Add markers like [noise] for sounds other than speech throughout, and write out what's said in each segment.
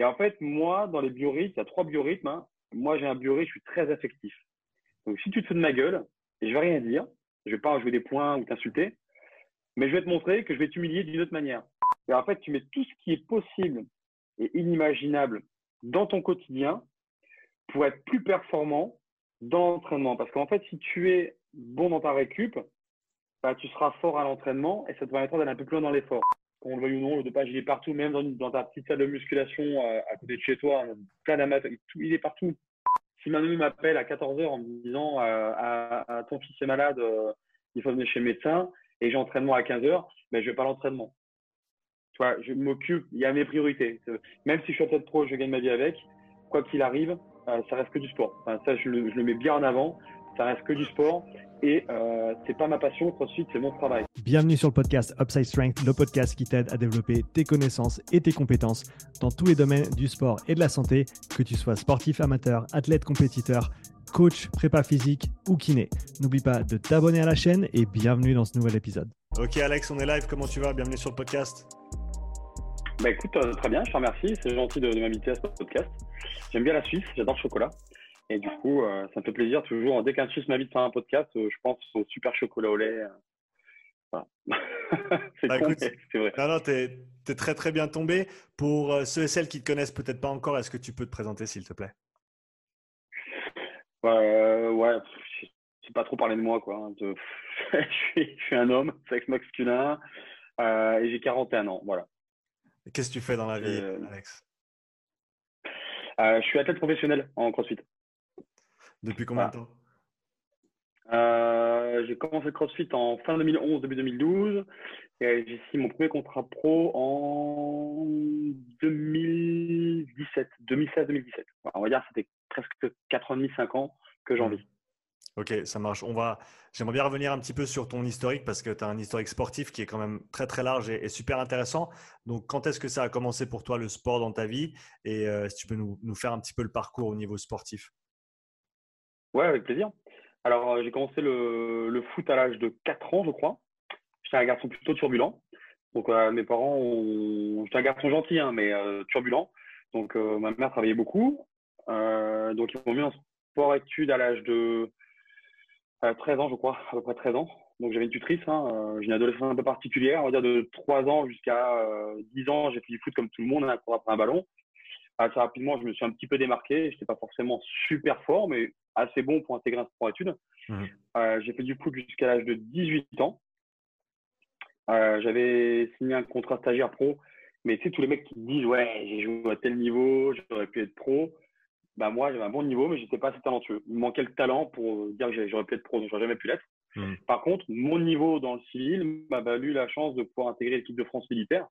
Et en fait, moi, dans les biorhythmes, il y a trois biorhythmes. Hein. Moi, j'ai un biorhythme, je suis très affectif. Donc, si tu te fais de ma gueule, je vais rien dire, je vais pas jouer des points ou t'insulter, mais je vais te montrer que je vais t'humilier d'une autre manière. Et en fait, tu mets tout ce qui est possible et inimaginable dans ton quotidien pour être plus performant dans l'entraînement. Parce qu'en fait, si tu es bon dans ta récup, bah, tu seras fort à l'entraînement et ça te permettra d'aller un peu plus loin dans l'effort. Qu'on le veuille ou non, le dopage, il est partout, même dans, ta petite salle de musculation euh, à, côté de chez toi, plein d'amateurs, il est partout. Si Manu m'appelle à 14h en me disant euh, ton fils est malade, euh, il faut venir chez le médecin et j'ai entraînement à 15h, mais je vais pas l'entraînement. Je m'occupe, il y a mes priorités. Même si je suis athlète pro, je gagne ma vie avec, quoi qu'il arrive, ça reste que du sport. ça, je le, je le mets bien en avant ça reste que du sport et euh, c'est pas ma passion, CrossFit, c'est mon travail. Bienvenue sur le podcast Upside Strength, le podcast qui t'aide à développer tes connaissances et tes compétences dans tous les domaines du sport et de la santé, que tu sois sportif amateur, athlète compétiteur, coach, prépa physique ou kiné. N'oublie pas de t'abonner à la chaîne et bienvenue dans ce nouvel épisode. Ok Alex, on est live, comment tu vas? Bienvenue sur le podcast. Bah écoute, euh, très bien, je te remercie, c'est gentil de m'inviter à ce podcast. J'aime bien la Suisse, j'adore le chocolat. Et du coup, euh, ça me fait plaisir toujours. Dès qu'un Suisse m'invite faire un podcast, euh, je pense au super chocolat au lait. Euh. [laughs] c'est bah, vrai. Non, non, tu es, très très bien tombé. Pour ceux et celles qui ne te connaissent peut-être pas encore, est-ce que tu peux te présenter s'il te plaît? Ouais, c'est pas trop parler de moi. quoi. Hein, [laughs] je, suis, un homme, sexe masculin, et j'ai 41 ans. Voilà. Qu'est-ce que tu fais dans la vie, Alex? Je suis athlète professionnel en CrossFit. Depuis combien de temps? Euh, J'ai commencé le CrossFit en fin 2011, début 2012. Et j'ai signé mon premier contrat pro en 2017, 2016-2017. On va dire que c'était presque 4 ans et demi, 5 ans que j'en vis. Ok, ça marche. On va. J'aimerais bien revenir un petit peu sur ton historique parce que tu as un historique sportif qui est quand même très très large et, super intéressant. Donc, quand est-ce que ça a commencé pour toi le sport dans ta vie? Et euh, si tu peux nous, nous, faire un petit peu le parcours au niveau sportif? Ouais, avec plaisir. Alors, euh, j'ai commencé le, foot à l'âge de 4 ans, je crois. J'étais un garçon plutôt turbulent. Donc, euh, mes parents ont. J'étais un garçon gentil, hein, mais euh, turbulent. Donc, ma mère travaillait beaucoup. donc, ils m'ont mis en sport-études à l'âge de 13 ans, je crois, à peu près 13 ans. Donc, j'avais une tutrice. Hein, j'ai une adolescence un peu particulière. On va dire de 3 ans jusqu'à 10 ans, j'ai fait du foot comme tout le monde, hein, pour après un ballon assez rapidement, je me suis un petit peu démarqué. Je n'étais pas forcément super fort, mais assez bon pour intégrer un sport études. Mmh. Euh, j'ai fait du foot jusqu'à l'âge de 18 ans. Euh, j'avais signé un contrat stagiaire pro, mais tu sais, tous les mecs qui disent Ouais, j'ai joué à tel niveau, j'aurais pu être pro. Bah, moi, j'avais un bon niveau, mais je n'étais pas assez talentueux. Il me manquait le talent pour dire que j'aurais pu être pro, donc j'aurais jamais pu l'être. Mmh. Par contre, mon niveau dans le civil m'a valu la chance de pouvoir intégrer l'équipe de France militaire.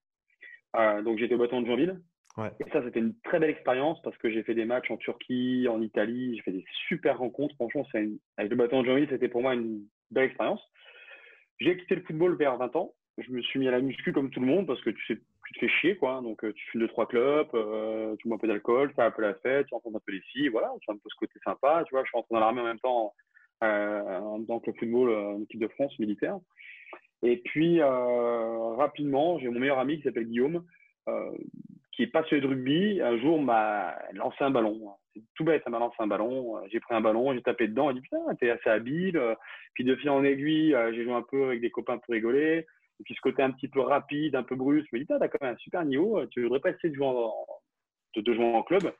Euh, donc, j'étais au bâton de Jeanville. Et ça, c'était une très belle expérience parce que j'ai fait des matchs en Turquie, en Italie, j'ai fait des super rencontres. Franchement, avec le bâton de jean c'était pour moi une belle expérience. J'ai quitté le football vers 20 ans. Je me suis mis à la muscu comme tout le monde parce que tu, sais, tu te fais chier, quoi. Donc, euh, tu fumes deux, trois clubs, euh, tu bois un peu d'alcool, tu fais un peu la fête, tu rencontres un peu les filles, voilà, tu as un peu ce côté sympa. Tu vois, je suis rentré dans l'armée en même temps, euh, dans le football, en équipe de France militaire. Et puis, rapidement, j'ai mon meilleur ami qui s'appelle Guillaume, qui est passionné de rugby, un jour m'a lancé un ballon. C'est tout bête, ça m'a lancé un ballon. J'ai pris un ballon, j'ai tapé dedans, il dit putain, t'es assez habile. Puis de fil en aiguille, euh, j'ai joué un peu avec des copains pour rigoler. Et puis ce côté un petit peu rapide, un peu brusque, je me dis, t'as quand même un super niveau, tu voudrais pas essayer de jouer en, de, jouer en club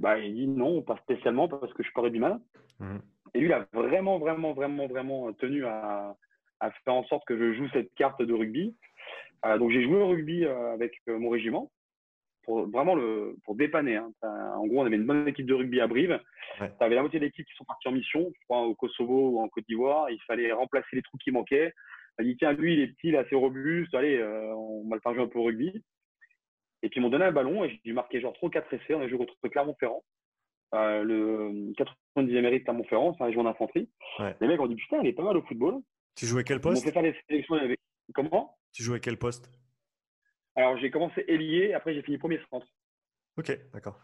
bah, Il dit non, pas spécialement parce que je suis pas rugbyman. Mmh. Et lui, il a vraiment, vraiment, vraiment, vraiment tenu à, à, faire en sorte que je joue cette carte de rugby. Euh, donc j'ai joué au rugby euh, avec mon régiment pour vraiment le, pour dépanner. Hein. En gros, on avait une bonne équipe de rugby à Brive. Tu avais la moitié de l'équipe qui sont partis en mission, je crois, au Kosovo ou en Côte d'Ivoire. Il fallait remplacer les trous qui manquaient. Elle dit, tiens, lui, il est petit, il est assez robuste. Allez, euh, on va le faire jouer un peu au rugby. Et puis, ils m'ont donné un ballon et j'ai dû marquer genre 3 4 essais. On a joué contre Clermont-Ferrand. Euh, le 90e mérite Clermont-Ferrand, c'est un région d'infanterie. Les mecs ont dit, putain, il est pas mal au football. Tu jouais quel poste Comment? Tu jouais quel poste? Alors, j'ai commencé ailier, après j'ai fini premier centre. Ok, d'accord.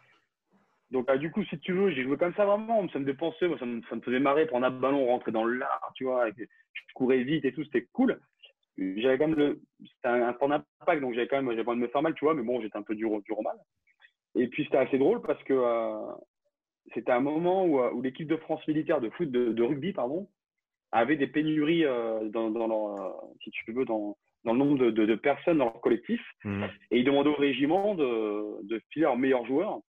Donc, euh, du coup, si tu veux, j'ai joué comme ça vraiment. Ça me dépensait, moi, ça me, ça me faisait marrer, prendre un ballon, rentrer dans l'art, tu vois. je courais vite et tout, c'était cool. J'avais quand même le. C'était un, un d'impact, donc j'avais quand même. J'avais pas de me faire mal, tu vois, mais bon, j'étais un peu dur, dur au mal. Et puis c'était assez drôle parce que c'était un moment où, l'équipe de France militaire de foot, de, rugby, pardon, avait des pénuries dans, leur, si tu veux, dans, dans le nombre de, personnes dans leur collectif. Mmh. Et ils demandaient au régiment de, de filer leurs meilleurs joueurs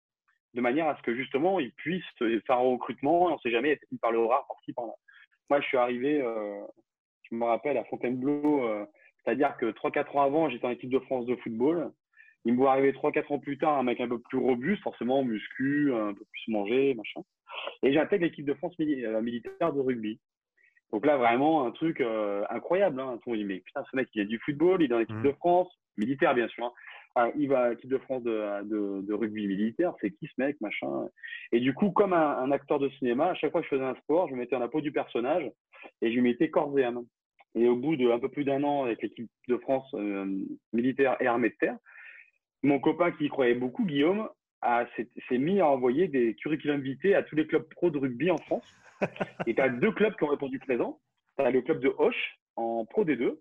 de manière à ce que justement ils puissent faire un recrutement. On ne sait jamais, il par le rare parti par là. Moi, je suis arrivé, euh, je me rappelle, à Fontainebleau, euh, c'est-à-dire que 3-4 ans avant, j'étais en équipe de France de football. Il me voit arriver 3-4 ans plus tard, un mec un peu plus robuste, forcément muscu, un peu plus mangé, machin. Et j'intègre l'équipe de France euh, militaire de rugby. Donc là, vraiment, un truc incroyable. Hein. On dit, mais putain, ce mec, il a du football, il est dans l'équipe mmh. de France, militaire, bien sûr. Hein. Ah, il va à l'équipe de France de, rugby militaire, c'est qui ce mec, machin? Et du coup, comme un, acteur de cinéma, à chaque fois que je faisais un sport, je me mettais en la peau du personnage et je lui mettais corps et âme. Et au bout d'un peu plus d'un an avec l'équipe de France euh, militaire et armée de terre, mon copain qui y croyait beaucoup, Guillaume, s'est mis à envoyer des curriculums vitae à tous les clubs pro de rugby en France. [laughs] et tu as deux clubs qui ont répondu présent. Tu as le club de Hoche en Pro D2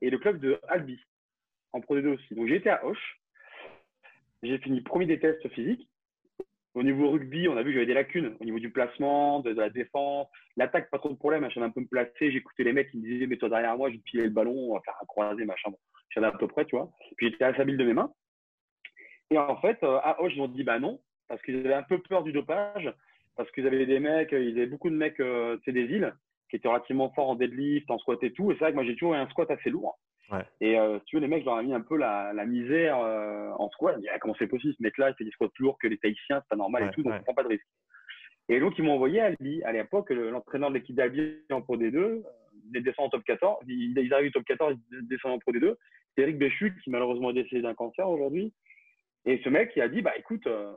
et le club de Albi en Pro D2 aussi. Donc j'ai été à Hoche. J'ai fini premier des tests physiques. Au niveau rugby, on a vu que j'avais des lacunes au niveau du placement, de, la défense. L'attaque, pas trop de problème. J'avais un peu me placer. J'écoutais les mecs qui me disaient, mets-toi derrière moi, je pilais le ballon, on va faire un croisé, machin. Bon, j'avais à peu près, tu vois. Puis j'étais assez habile de mes mains. Et en fait, euh, à Hoche, ils ont dit, bah non, parce qu'ils avaient un peu peur du dopage, parce qu'ils avaient des mecs, ils avaient beaucoup de mecs, euh, c'est des îles, qui étaient relativement forts en deadlift, en squat et tout. Et c'est vrai que moi, j'ai toujours eu un squat assez lourd. Et euh, si tu veux, les mecs, je leur ai mis un peu la, la misère euh, en squat. Ils ah, comment c'est possible Ce mec-là, il fait des squats plus lourds que les Tahitiens, c'est pas normal et tout, donc on prend pas de risque. Et donc, ils m'ont envoyé à Albi. À l'époque, l'entraîneur de l'équipe d'Albi en Pro D2, euh, il descend en top 14. Ils, ils arrivent au top 14, ils descendent en Pro D2. C'est Eric Béchut, qui malheureusement est décédé d'un cancer aujourd'hui. Et ce mec, il a dit bah écoute, euh,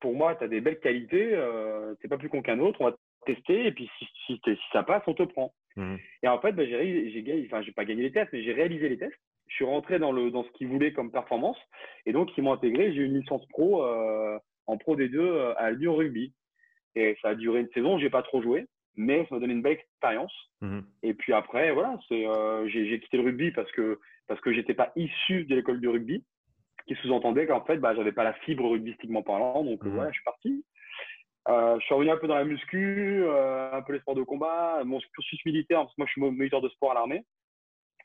pour moi, tu as des belles qualités, euh, t'es pas plus con qu'un autre, on va tester, et puis si, si, si ça passe, on te prend. Mmh. Et en fait, bah, j'ai, j'ai, enfin, j'ai pas gagné les tests, mais j'ai réalisé les tests. Je suis rentré dans, le, dans ce qu'ils voulaient comme performance. Et donc, ils m'ont intégré. J'ai eu une licence pro euh, en pro des deux euh, à Lyon Rugby. Et ça a duré une saison. J'ai pas trop joué, mais ça m'a donné une belle expérience. Mmh. Et puis après, voilà, c'est, euh, j'ai, j'ai quitté le rugby parce que parce que j'étais pas issu de l'école du rugby, qui sous-entendait qu'en fait, bah, j'avais pas la fibre rugbystiquement parlant. Donc mmh. voilà, je suis parti. Euh, je suis revenu un peu dans la muscu, euh, un peu les sports de combat, mon cursus militaire, parce que moi je suis moniteur de sport à l'armée.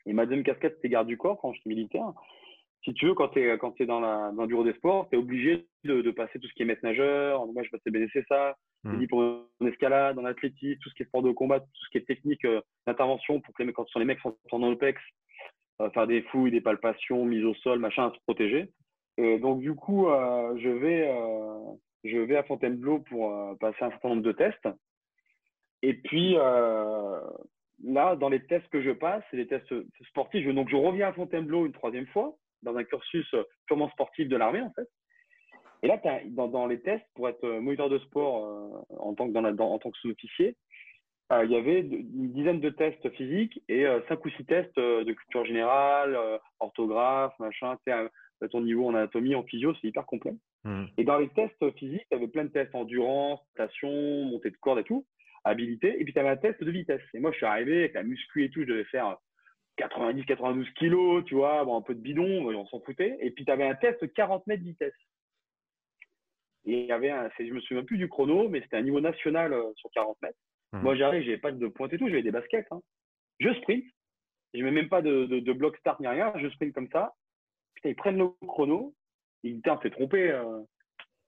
Et ma deuxième casquette, c'était garde du corps quand je suis militaire. Si tu veux, quand tu es, quand es dans, la, dans le bureau des sports, tu es obligé de, de, passer tout ce qui est maître nageur. Moi, je passais BNCSA, mmh. dit pour en escalade, dans l'athlétisme, tout ce qui est sport de combat, tout ce qui est technique euh, d'intervention pour que les, quand les mecs sont en OPEX, faire des fouilles, des palpations, mise au sol, machin, à se protéger. Et donc, du coup, euh, je vais je vais à Fontainebleau pour euh, passer un certain nombre de tests. Et puis, euh, là, dans les tests que je passe, c'est les tests sportifs. Donc, je reviens à Fontainebleau une troisième fois, dans un cursus purement sportif de l'armée, en fait. Et là, dans, les tests, pour être moniteur de sport euh, en tant que, en tant que sous-officier, il y avait une dizaine de tests physiques et cinq ou six tests de culture générale, orthographe, machin, à ton niveau en anatomie, en physio, c'est hyper complet. Mmh. Et dans les tests physiques, tu avais plein de tests endurance, station, montée de corde et tout, habilité. Et puis tu avais un test de vitesse. Et moi, je suis arrivé avec la muscu et tout, je devais faire 90, 92 kilos, tu vois, bon, un peu de bidon, on s'en foutait. Et puis tu avais un test 40 mètres de vitesse. Et il y avait un, je me souviens plus du chrono, mais c'était un niveau national euh, sur 40 mètres. Mmh. Moi, j'arrive, j'avais pas de pointe et tout, j'avais des baskets. Hein. Je sprint. Je mets même pas de, de, bloc start ni rien, je sprint comme ça ils prennent le chrono. Ils disent, t'es trompé. Euh,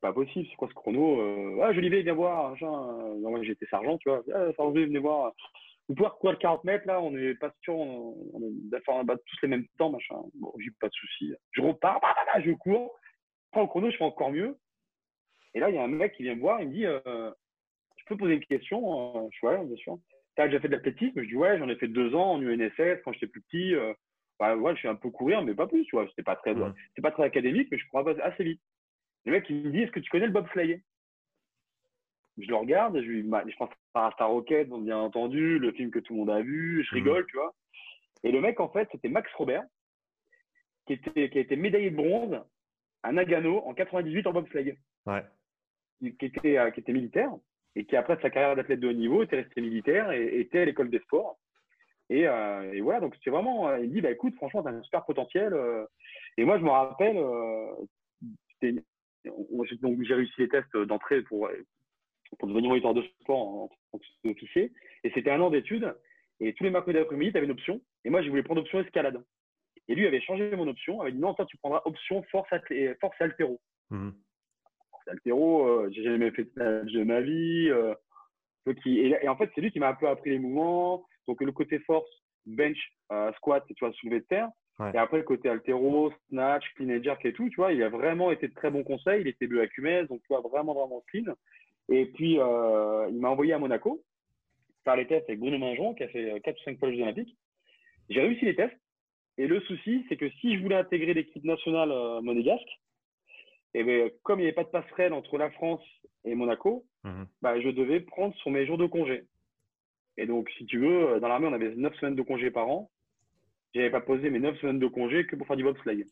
pas possible, c'est quoi ce chrono euh, Ah, Jolivet, viens voir. moi, j'étais sergent, tu vois. Ah, Jolivet, venez voir. Vous pouvez courir le 40 mètres, là, on n'est pas sûr, on, on battre tous les mêmes temps, machin. Bon, j'ai pas de souci. Je repars, bah, bah, bah, je cours, je prends le chrono, je fais encore mieux. Et là, il y a un mec qui vient me voir, il me dit euh, peux poser une question Je suis ouais, bien sûr. Tu as déjà fait de l'athlétisme? Je dis Ouais, j'en ai fait deux ans en UNSS quand j'étais plus petit bah, ouais, je suis un peu courir, mais pas plus, tu vois. C'était pas très, c'est pas très académique, mais je crois assez vite. Le mec, il me dit, est-ce que tu connais le bobsleigh? Je le regarde, je, lui, je pense à Star Rocket, bien entendu, le film que tout le monde a vu, je mmh. rigole, tu vois. Et le mec, en fait, c'était Max Robert, qui, était, qui a été médaillé de bronze à Nagano en 98 en bobsleigh. Ouais. Qui était, euh, qui était militaire et qui, après sa carrière d'athlète de haut niveau, était resté militaire et était à l'école des sports. Euh, et, voilà, donc c'est vraiment, euh, il dit, bah écoute, franchement, tu as un super potentiel. Euh. et moi, je me rappelle, donc j'ai réussi les tests d'entrée pour, devenir moniteur de sport en tant qu'officier. Et c'était un an d'études. Et tous les mercredis d'après-midi, tu avais une option. Et moi, je voulais prendre option escalade. Et lui avait changé mon option. Il avait dit non, toi, tu prendras option force, force altéro. Mmh. Force altéro, euh, j'ai jamais fait de ma vie. Euh, et, en fait, c'est lui qui m'a un peu appris les mouvements. Donc, le côté force, bench, euh, squat, tu vois, soulever de terre. Et après, le côté altéro, snatch, clean and jerk et tout, tu vois, il a vraiment été de très bons conseils. Il était bleu à Cumès, donc tu vois, vraiment, vraiment clean. Et puis, euh, il m'a envoyé à Monaco faire les tests avec Bruno Minjon, qui a fait 4 ou 5 fois les Jeux Olympiques. J'ai réussi les tests. Et le souci, c'est que si je voulais intégrer l'équipe nationale monégasque, et eh bien, comme il n'y avait pas de passerelle entre la France et Monaco, bah, je devais prendre sur mes jours de congé. Et donc, si tu veux, euh, dans l'armée, on avait 9 semaines de congé par an. Je n'avais pas posé mes 9 semaines de congé que pour faire du bobsleigh.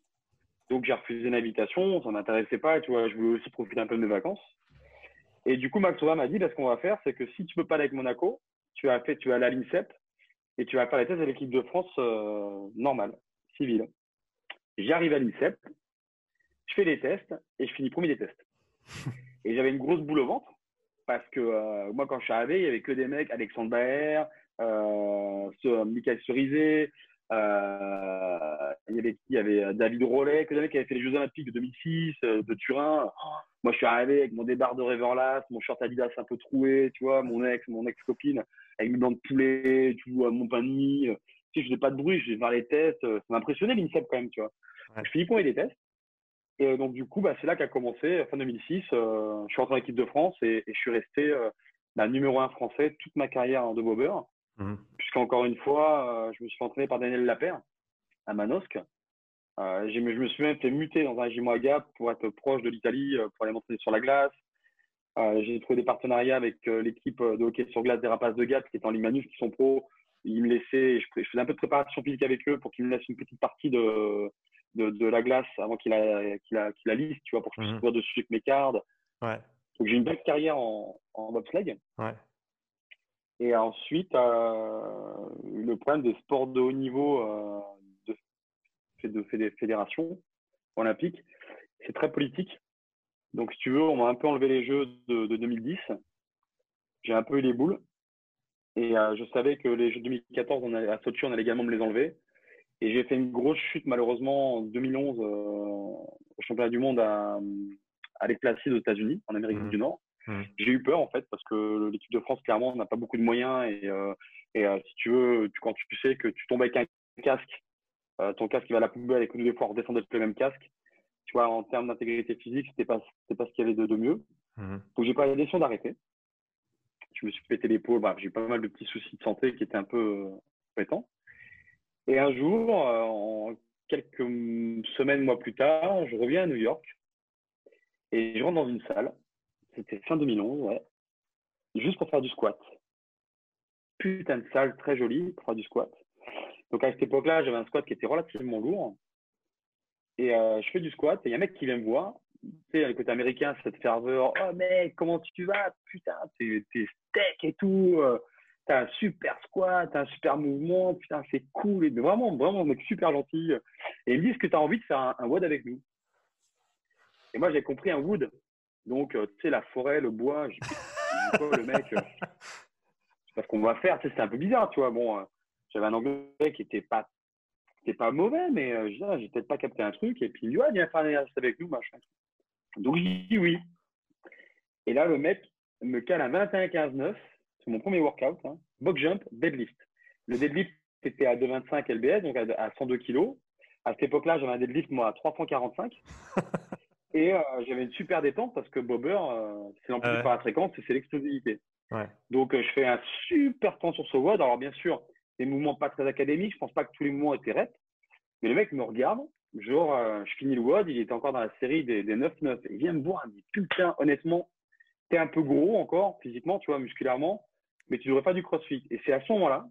Donc, j'ai refusé l'invitation, ça ne m'intéressait pas, tu vois, je voulais aussi profiter un peu de mes vacances. Et du coup, Max m'a dit, bah, ce qu'on va faire, c'est que si tu ne peux pas aller avec Monaco, tu as fait, tu as à l'INSEP et tu vas faire les tests à l'équipe de France euh, normale, civile. J'arrive à l'INSEP, je fais les tests et je finis premier des tests. [laughs] Et j'avais une grosse boule au ventre parce que euh, moi, quand je suis arrivé, il n'y avait que des mecs, Alexandre Baer, euh, Michael Cerizé, euh, il, y avait, il y avait David Rollet, que des mecs qui avaient fait les Jeux Olympiques de 2006, euh, de Turin. moi, je suis arrivé avec mon débard de Reverlast, mon short Adidas un peu troué, tu vois, mon ex, mon ex-copine, avec mes dents de poulet, tu vois, mon panier. Tu sais, je faisais pas de bruit, je vais faire les tests. Ça m'a impressionné l'INSEP quand même, tu vois. Je finis pour les tests. Et donc, du coup, bah, c'est là qu'a commencé, fin 2006. Euh, je suis rentré en équipe de France et, je suis resté bah, numéro un français toute ma carrière de bobeur. Mmh. Puisqu'encore une fois, euh, je me suis fait entraîner par Daniel Lapère à Manosque. Euh, je me suis même fait muter dans un gym à Gap pour être proche de l'Italie, euh, pour aller m'entraîner sur la glace. j'ai trouvé des partenariats avec l'équipe de hockey sur glace des Rapaces de Gap qui est en Ligue Manus, qui sont pros. Ils me laissaient, je, faisais un peu de préparation physique avec eux pour qu'ils me laissent une petite partie de, de, la glace avant qu'il la, qu'il a, qu'il lisse, tu vois, pour que je puisse dessus avec mes cards. Ouais. Donc j'ai une belle carrière en, en bobsleigh. Ouais. Et ensuite, euh, le problème des sports de haut niveau euh, de, de fédération olympique, c'est très politique. Donc, si tu veux, on m'a un peu enlevé les Jeux de, 2010. J'ai un peu eu les boules. Et euh, je savais que les Jeux 2014 on à Sochi, on allait également me les enlever. Et j'ai fait une grosse chute, malheureusement, en 2011, au championnat du monde à, à Placide aux États-Unis, en Amérique mmh. du Nord. Mmh. J'ai eu peur en fait parce que l'équipe de France clairement n'a pas beaucoup de moyens et, euh, et euh, si tu veux, tu, quand tu sais que tu tombes avec un casque, euh, ton casque il va à la poubelle et que nous des fois on redescend avec le même casque, tu vois, en termes d'intégrité physique, c'était pas c'était pas ce qu'il y avait de, de mieux. Mmh. Donc j'ai pas la décision d'arrêter. Je me suis pété l'épaule, bah, j'ai eu pas mal de petits soucis de santé qui étaient un peu pétants. Et un jour, en quelques semaines, mois plus tard, je reviens à New York et je rentre dans une salle c'était fin 2011, ouais. Juste pour faire du squat. Putain de salle très jolie pour faire du squat. Donc à cette époque-là, j'avais un squat qui était relativement lourd. Et euh, je fais du squat et il y a un mec qui vient me voir. Tu sais, le côté américain, cette ferveur. Oh mec, comment tu vas? Putain, t'es steak et tout. T'as un super squat, t'as un super mouvement. Putain, c'est cool. Et vraiment, vraiment, mec super gentil. Et ils me disent que tu as envie de faire un, wood avec nous. Et moi, j'ai compris un wood. Donc, euh, tu sais, la forêt, le bois, le mec, euh, c'est pas ce qu'on va faire. C'était un peu bizarre, tu vois. Bon, euh, j'avais un anglais qui était pas, pas mauvais, mais je j'ai peut-être pas capté un truc. Et puis, il me dit, ouais, viens faire un exercice avec nous, machin. Donc, je dis oui. Et là, le mec me cale à 21-15-9. C'est mon premier workout. Hein. Box jump, deadlift. Le deadlift était à 2,25 lbs, donc à 102 kg. À cette époque-là, j'avais un deadlift, moi, à 345. [laughs] Et euh, j'avais une super détente parce que bobber, euh, c'est l'amplitude par la fréquence et c'est l'explosivité. Donc, euh, je fais un super temps sur ce WOD. Alors, bien sûr, des mouvements pas très académiques. Je pense pas que tous les mouvements étaient raides. Mais le mec me regarde. Genre, je finis le WOD. Il était encore dans la série des, des 9-9. Il vient me voir. Il me dit Putain, honnêtement, t'es un peu gros encore, physiquement, tu vois, musculairement. Mais tu devrais faire du crossfit. Et c'est à ce moment-là,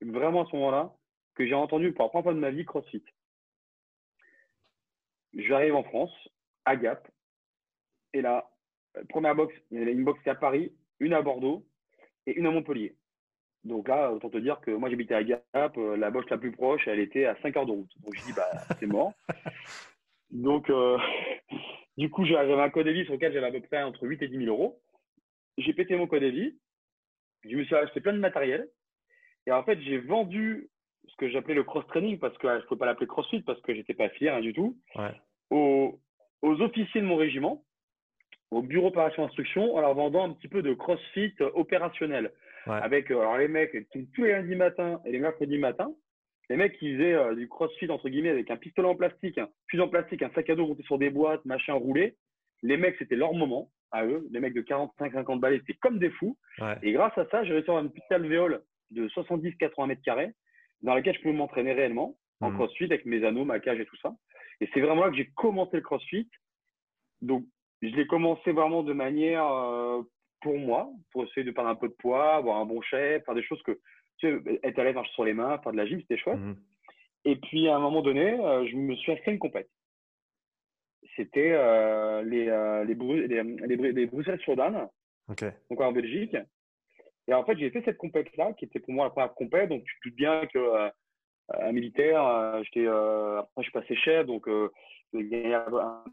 vraiment à ce moment-là, que j'ai entendu pour la première fois de ma vie crossfit. J'arrive en France, à Gap. Et là, euh, première box, il y a une box qui est à Paris, une à Bordeaux et une à Montpellier. Donc là, autant te dire que moi j'habitais à Gap, euh, la box la plus proche, elle était à 5 heures de route. Donc je dis, bah, c'est mort. [laughs] Donc, euh, Du coup, j'avais un code vie sur lequel j'avais à peu près entre 8 et 10 000 euros. J'ai pété mon code vie. Je me suis acheté plein de matériel. Et en fait, j'ai vendu ce que j'appelais le cross-training parce que je ne pouvais pas l'appeler crossfit parce que j'étais pas fier du tout. Aux, aux, officiers de mon régiment, au bureau opération instruction, en leur vendant un petit peu de crossfit opérationnel. Avec euh, alors les mecs tous les lundis matins et les mercredis matins, les mecs qui faisaient euh, du crossfit entre guillemets avec un pistolet en plastique, un fusil en plastique, un sac à dos monté sur des boîtes, machin roulé. Les mecs, c'était leur moment à eux. Les mecs de 45-50 balais, c'était comme des fous. Et grâce à ça, j'ai réussi à avoir une petite alvéole de 70-80 mètres carrés dans laquelle je pouvais m'entraîner réellement en mmh. crossfit avec mes anneaux, ma cage et tout ça. Et c'est vraiment là que j'ai commencé le crossfit. Donc, je l'ai commencé vraiment de manière euh, pour moi, pour essayer de perdre un peu de poids, avoir un bon chef, faire des choses que, tu sais, être à l'aise, marcher sur les mains, faire de la gym, c'était chouette. Mmh. Et puis, à un moment donné, euh, je me suis inscrit une compète. C'était euh, les, les, les, les, Bruxelles sur Dan, donc en Belgique. Et en fait, j'ai fait cette compète-là, qui était pour moi la première compète. Donc, tu te doutes bien que euh, un militaire, euh, j'étais, euh, après, je suis passé chef, donc j'ai gagné un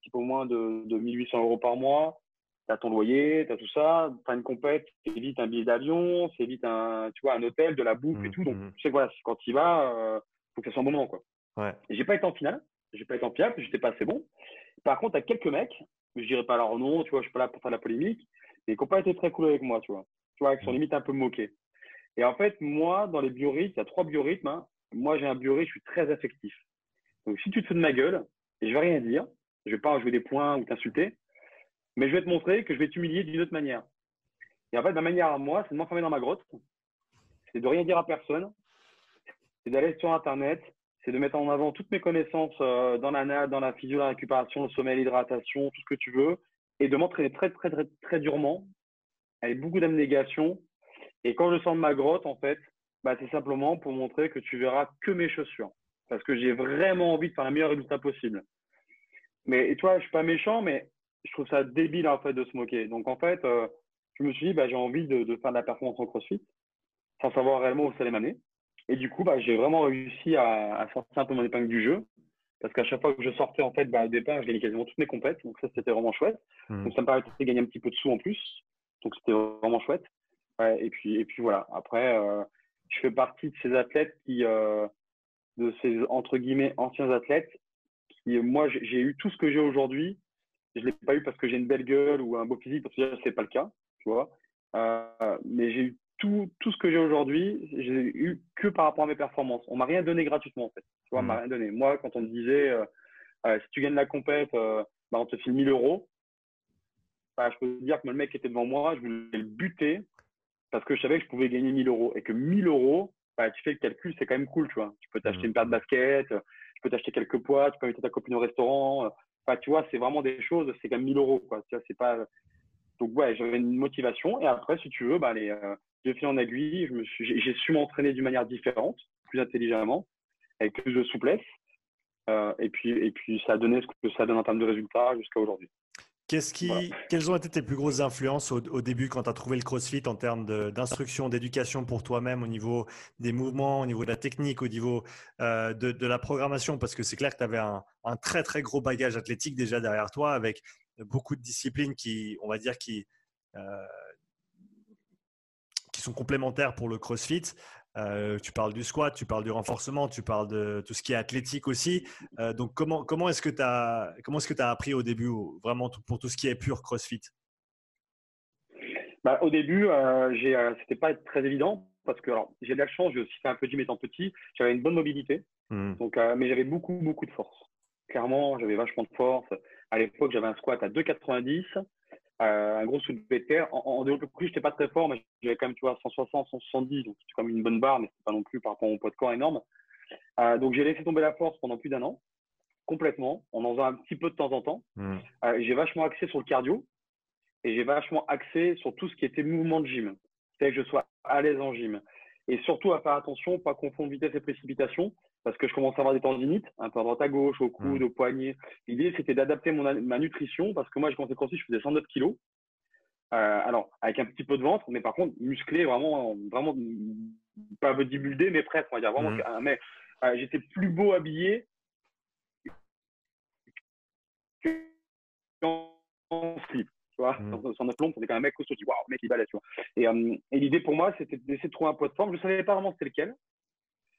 petit peu moins de, de 1800 euros par mois. Tu as ton loyer, tu as tout ça. Tu as une compète, c'est vite un billet d'avion, c'est vite un, tu vois, un hôtel, de la bouffe et mmh, tout. Donc, mmh. tu sais, voilà, quand tu y vas, il faut que ça soit un bon moment. Quoi. Ouais. J'ai pas été en finale. J'ai pas été en que j'étais pas assez bon. Par contre, as quelques mecs, je dirais pas leur nom, tu vois, je suis pas là pour faire la polémique, et qui n'ont pas été très cool avec moi, tu vois. Tu vois, qui sont limite un peu moqués. Et en fait, moi, dans les biorhythmes, il y a trois biorhythmes. Hein. Moi, j'ai un biorhythme, je suis très affectif. Donc, si tu te fous de ma gueule, et je vais rien dire, je vais pas jouer des points ou t'insulter, mais je vais te montrer que je vais t'humilier d'une autre manière. Et en fait, ma manière à moi, c'est de m'enfermer dans ma grotte, c'est de rien dire à personne, c'est d'aller sur Internet, c'est de mettre en avant toutes mes connaissances euh, dans la dans la physio, la récupération, le sommeil, l'hydratation, tout ce que tu veux, et de m'entraîner très, très, très, très durement, avec beaucoup d'abnégation. Et quand je sors de ma grotte, en fait, bah, c'est simplement pour montrer que tu verras que mes chaussures. Parce que j'ai vraiment envie de faire le meilleur résultat possible. Mais, et toi, je suis pas méchant, mais je trouve ça débile, en fait, de se moquer. Donc, en fait, euh, je me suis dit, bah, j'ai envie de, de, faire de la performance en crossfit, sans savoir réellement où ça allait m'amener. Et du coup, bah, j'ai vraiment réussi à, à, sortir un peu mon épingle du jeu parce qu'à chaque fois que je sortais, en fait, bah, au départ, je gagnais quasiment toutes mes compètes. Donc ça, c'était vraiment chouette. Mmh. Donc ça me permettait de gagner un petit peu de sous en plus. Donc c'était vraiment chouette. Ouais, et, puis, et puis voilà. Après, euh, je fais partie de ces athlètes qui, euh, de ces entre guillemets anciens athlètes, qui, moi, j'ai eu tout ce que j'ai aujourd'hui. Je l'ai pas eu parce que j'ai une belle gueule ou un beau physique, parce que c'est pas le cas, tu vois. Euh, mais j'ai eu tout, tout ce que j'ai aujourd'hui, j'ai eu que par rapport à mes performances. On m'a rien donné gratuitement, en fait. Tu vois, on m'a mmh. rien donné. Moi, quand on me disait, euh, euh, si tu gagnes la compète, euh, bah, on te file 1000 euros, bah, je peux te dire que le mec qui était devant moi, je voulais le buter parce que je savais que je pouvais gagner 1000 euros. Et que 1000 euros, bah, tu fais le calcul, c'est quand même cool, tu vois. Tu peux t'acheter mmh. une paire de baskets, tu peux t'acheter quelques poids, tu peux inviter ta copine au restaurant. Enfin, tu vois, c'est vraiment des choses, c'est quand même 1000 euros, quoi. Tu vois, c'est pas. Donc, ouais, j'avais une motivation. Et après, si tu veux, bah, les, de fil en aiguille, j'ai su m'entraîner d'une manière différente, plus intelligemment, avec plus de souplesse. Euh, et, puis, et puis, ça a donné ce que ça donne en termes de résultats jusqu'à aujourd'hui. Qu'est-ce qui, Quelles ont été tes plus grosses influences au, début quand tu as trouvé le CrossFit en termes d'instruction, d'éducation pour toi-même au niveau des mouvements, au niveau de la technique, au niveau euh, de, la programmation? Parce que c'est clair que tu avais un, très très gros bagage athlétique déjà derrière toi avec beaucoup de disciplines qui, on va dire, qui, euh, qui sont complémentaires pour le CrossFit. Euh, tu parles du squat, tu parles du renforcement, tu parles de tout ce qui est athlétique aussi. Euh, donc, comment, comment est-ce que tu as, comment est-ce que as appris au début, vraiment pour tout ce qui est pur CrossFit? Bah, Au début, euh, euh, c'était pas très évident parce que j'ai de la chance, j'ai aussi fait un peu gym étant petit, j'avais une bonne mobilité, mmh. donc, mais j'avais beaucoup, beaucoup de force. Clairement, j'avais vachement de force. À l'époque, j'avais un squat à 2,90 euh, un gros soulevé de terre. En, en développé je n'étais pas très fort, mais j'avais quand même, tu vois, 160, 170, donc c'était comme une bonne barre, mais c'est pas non plus par rapport mon poids de corps énorme. Euh, donc j'ai laissé tomber la force pendant plus d'un an, complètement, en en faisant un petit peu de temps en temps. Mmh. Euh, j'ai vachement axé sur le cardio et j'ai vachement axé sur tout ce qui était mouvement de gym. C'est que je sois à l'aise en gym. Et surtout à faire attention, pas confondre vitesse et précipitation parce que je commençais à avoir des tendinites, un peu à droite à gauche, au coude, mm. au poignet. L'idée, c'était d'adapter ma nutrition, parce que moi, je commençais à crossfit, je faisais 109 kilos. Euh, alors, avec un petit peu de ventre, mais par contre, musclé, vraiment, vraiment pas bodybuildé, mais presque, on va dire. Vraiment, mmh. Euh, mais j'étais plus beau habillé qu'en slip. Tu vois, mmh. sur notre on est quand un mec costaud, qui waouh, mec, il balade, tu vois. Euh, et, l'idée pour moi, c'était d'essayer de trouver un poids de forme. Je savais pas vraiment c'était lequel.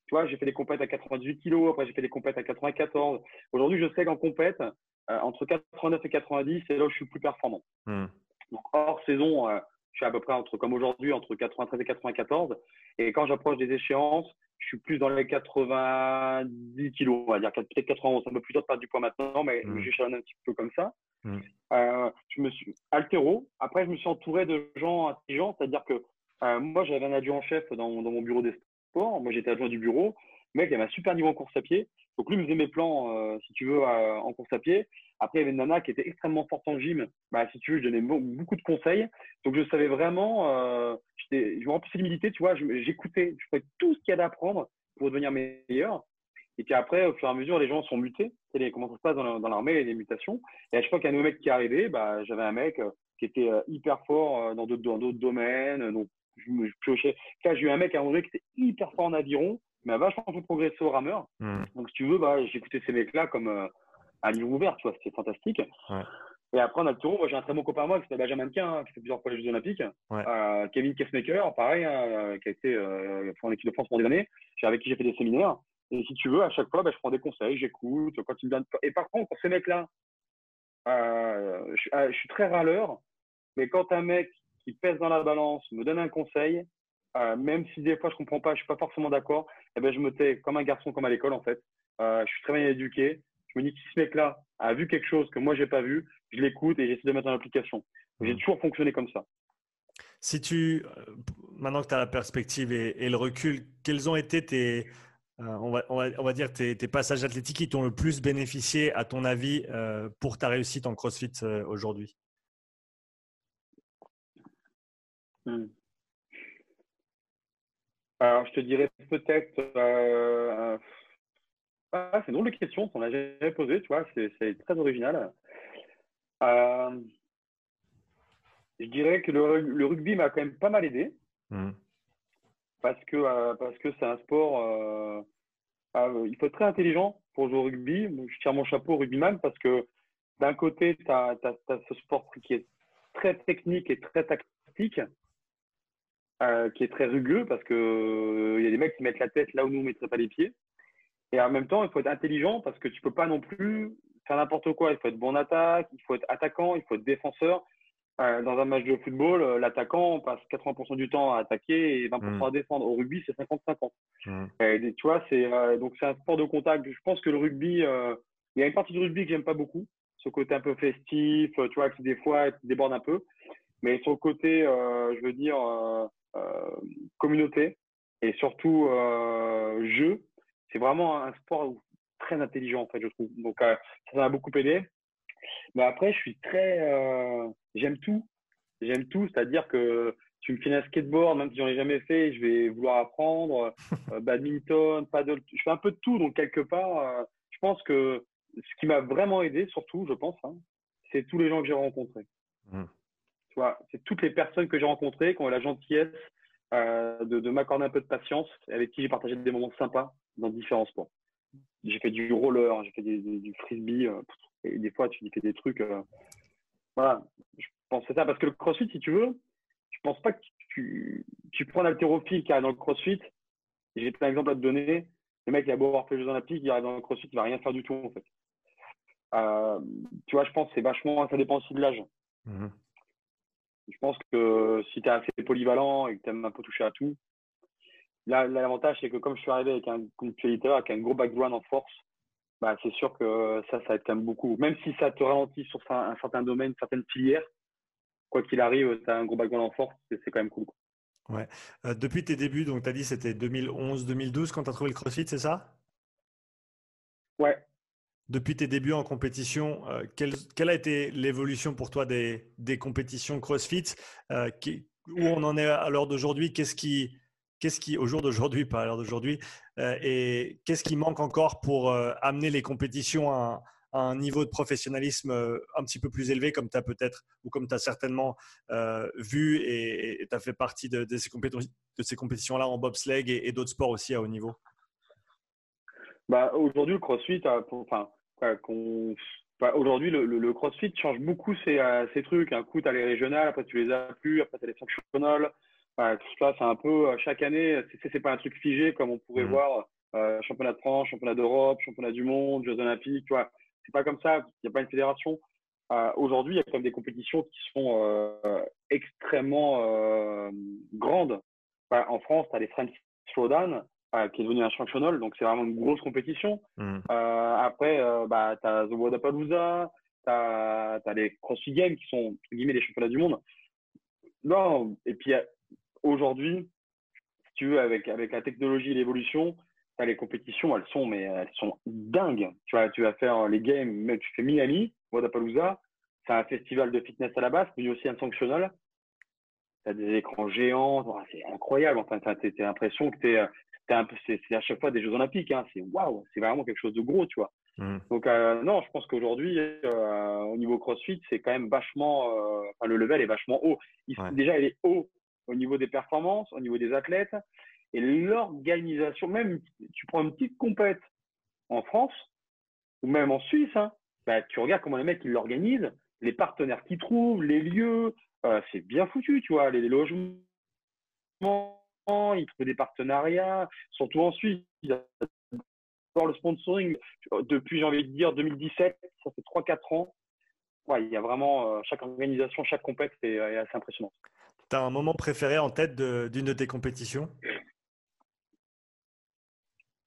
Tu vois, j'ai fait des compètes à 98 kg, après j'ai fait des compètes à 94. Aujourd'hui, je sais qu'en compète, euh, entre 89 et 90, c'est là où je suis plus performant. Mmh. Donc, hors saison, euh, je suis à peu près entre, comme aujourd'hui, entre 93 et 94. Et quand j'approche des échéances, je suis plus dans les 90 kilos, on va dire, peut-être 91. Un peu plus tôt de perdre du poids maintenant, mais mmh. j'échelonne un petit peu comme ça. Mmh. Euh, je me suis altéro. Après, je me suis entouré de gens intelligents, c'est-à-dire que euh, moi, j'avais un adjoint en chef dans, dans, mon bureau des Moi, j'étais adjoint du bureau. Le mec, il avait un super niveau en course à pied. Donc, lui me faisait mes plans, euh, si tu veux, en course à pied. Après, il y avait une nana qui était extrêmement forte en gym. Bah, si tu veux, je donnais beaucoup de conseils. Donc, je savais vraiment, euh, je me remplissais d'humilité, tu vois. J'écoutais, je faisais tout ce qu'il y avait à apprendre pour devenir meilleur. Et puis après, au fur et à mesure, les gens sont mutés. C'est comment ça se passe dans l'armée, les mutations. Et à chaque fois qu'il y a un nouveau mec qui arrivait, bah, j'avais un mec euh, qui était euh, hyper fort dans d'autres domaines. Donc, je me piochais. Là, j'ai eu un mec à un moment qui était hyper fort en aviron, mais a vachement fait progresser au rameur. Mmh. Donc, si tu veux, bah, j'écoutais ces mecs-là comme un livre ouvert, tu vois, c'était fantastique. Et après, on a le tour. Moi, j'ai un très bon copain à moi qui s'appelle Benjamin Quin, hein, qui fait plusieurs fois les Jeux Olympiques. Euh, Kevin Kessmaker, pareil, hein, euh, qui a été euh, en équipe de France pendant des années, avec qui j'ai fait des séminaires. Et si tu veux, à chaque fois, bah, je prends des conseils, j'écoute, quand ils me donnent... Et par contre, pour ces mecs-là, je, je, suis très râleur, mais quand un mec qui pèse dans la balance me donne un conseil, même si des fois je comprends pas, je suis pas forcément d'accord, eh ben, je me tais comme un garçon, comme à l'école, en fait. je suis très bien éduqué je me dis que ce mec-là a vu quelque chose que moi, j'ai pas vu, je l'écoute et j'essaie de mettre en application. J'ai mmh. toujours fonctionné comme ça. Si tu, euh, maintenant que tu as la perspective et, le recul, quels ont été tes, euh, on, va, on, va, dire tes, passages athlétiques qui t'ont le plus bénéficié, à ton avis, euh, pour ta réussite en CrossFit aujourd'hui? Mmh. Alors, je te dirais peut-être ah, c'est une drôle de question qu'on n'a jamais posée, tu vois, c'est très original. Euh, je dirais que le, rugby m'a quand même pas mal aidé. Mmh. Parce que euh, parce que c'est un sport. Euh, il faut être très intelligent pour jouer au rugby. Je tire mon chapeau au rugbyman parce que d'un côté, tu as, ce sport qui est très technique et très tactique, qui est très rugueux parce qu'il y a des mecs qui mettent la tête là où nous ne mettrions pas les pieds. Et en même temps, il faut être intelligent parce que tu peux pas non plus faire n'importe quoi. Il faut être bon en attaque, il faut être attaquant, il faut être défenseur. Euh, dans un match de football, euh, l'attaquant passe 80% du temps à attaquer et 20% mm. à défendre. Au rugby, c'est 50-50. Mm. Tu vois, c'est euh, donc c'est un sport de contact. Je pense que le rugby, il y a une partie du rugby que j'aime pas beaucoup, ce côté un peu festif, tu vois, qui des fois déborde un peu. Mais sur le côté, je veux dire, communauté et surtout jeu, c'est vraiment un sport très intelligent, en fait, je trouve. Donc, euh, ça m'a beaucoup aidé. Mais après, je suis très. Euh, j'aime tout. J'aime tout, c'est-à-dire que tu me files un skateboard, même si j'en ai jamais fait, je vais vouloir apprendre. Euh, [laughs] badminton, paddle, je fais un peu de tout. Donc, quelque part, je pense que ce qui m'a vraiment aidé, surtout, je pense, hein, c'est tous les gens que j'ai rencontrés. Mmh. C'est toutes les personnes que j'ai rencontrées qui ont la gentillesse de, de m'accorder un peu de patience, avec qui j'ai partagé des moments sympas dans différents sports. J'ai fait du roller, j'ai fait du frisbee, euh, et des fois tu fais des trucs. Euh, voilà, je pense c'est ça. Parce que le crossfit, si tu veux, je pense pas que tu, prends un haltérophile qui arrive dans le crossfit. J'ai un exemple à te donner. Le mec, il a beau avoir fait les Jeux Olympiques, il arrive dans le crossfit, il va rien faire du tout en fait. Euh, tu vois, je pense que c'est vachement, ça dépend aussi de l'âge. Mmh je pense que si tu es assez polyvalent et que tu aimes un peu toucher à tout, l'avantage, c'est que comme je suis arrivé avec un compétiteur, avec un gros background en force, bah, c'est sûr que ça, ça être quand même beaucoup. Même si ça te ralentit sur un, certain domaine, certaines filières, quoi qu'il arrive, tu as un gros background en force, c'est quand même cool. Ouais. Euh, depuis tes débuts, donc tu as dit c'était 2011-2012 quand tu as trouvé le CrossFit, c'est ça? Ouais. Depuis tes débuts en compétition, euh, quelle, a été l'évolution pour toi des, compétitions CrossFit euh, Où on en est à l'heure d'aujourd'hui? Qu'est-ce qui, qu'est-ce qui, au jour d'aujourd'hui, pas à l'heure d'aujourd'hui, euh, et qu'est-ce qui manque encore pour amener les compétitions à, un niveau de professionnalisme un petit peu plus élevé, comme tu as peut-être, ou comme tu as certainement vu et tu as fait partie de, ces, de ces compétitions-là en bobsleigh et, et d'autres sports aussi à haut niveau? Bah, Aujourd'hui, le CrossFit, enfin, aujourd'hui, le, le, CrossFit change beaucoup ces, ces trucs. Un coup, tu as les régionales, après tu les as plus, après tu as les functional. tout ça, c'est un peu chaque année, c'est pas un truc figé comme on pourrait mmh. voir euh, championnat de France, championnat d'Europe, championnat du monde, Jeux olympiques, tu vois. C'est pas comme ça, il n'y a pas une fédération. Euh, aujourd'hui, il y a quand même des compétitions qui sont euh, extrêmement euh, grandes. en France, tu as les French Throwdown, qui est devenu un functional, donc c'est vraiment une grosse compétition. Mm. après, bah, tu as The Wadapalooza, tu as, as, les CrossFit Games qui sont, entre guillemets, les championnats du monde. Non, et puis aujourd'hui, si tu veux, avec, avec la technologie et l'évolution, les compétitions, elles sont, mais elles sont dingues. Tu vois, tu vas faire les games, mais tu fais Miami, Wadapalooza, c'est un festival de fitness à la base, mais aussi un sanctionnel. Tu as des écrans géants, c'est incroyable. Enfin, tu as, l'impression que tu es, c'est à chaque fois des Jeux Olympiques. Hein. C'est waouh, c'est vraiment quelque chose de gros, tu vois. Mmh. Donc, euh, non, je pense qu'aujourd'hui, euh, au niveau CrossFit, c'est quand même vachement, euh, enfin, le level est vachement haut. Déjà, il est haut au niveau des performances, au niveau des athlètes. Et l'organisation, même tu prends une petite compète en France ou même en Suisse, hein, bah, tu regardes comment les mecs ils l'organisent, les partenaires qu'ils trouvent, les lieux, c'est bien foutu, tu vois, les logements, ils trouvent des partenariats, surtout en Suisse, pour le sponsoring depuis, j'ai envie de dire, 2017, ça fait 3-4 ans. Ouais, il y a vraiment, euh, chaque organisation, chaque compète est, est assez impressionnante. Tu as un moment préféré en tête d'une de, tes compétitions?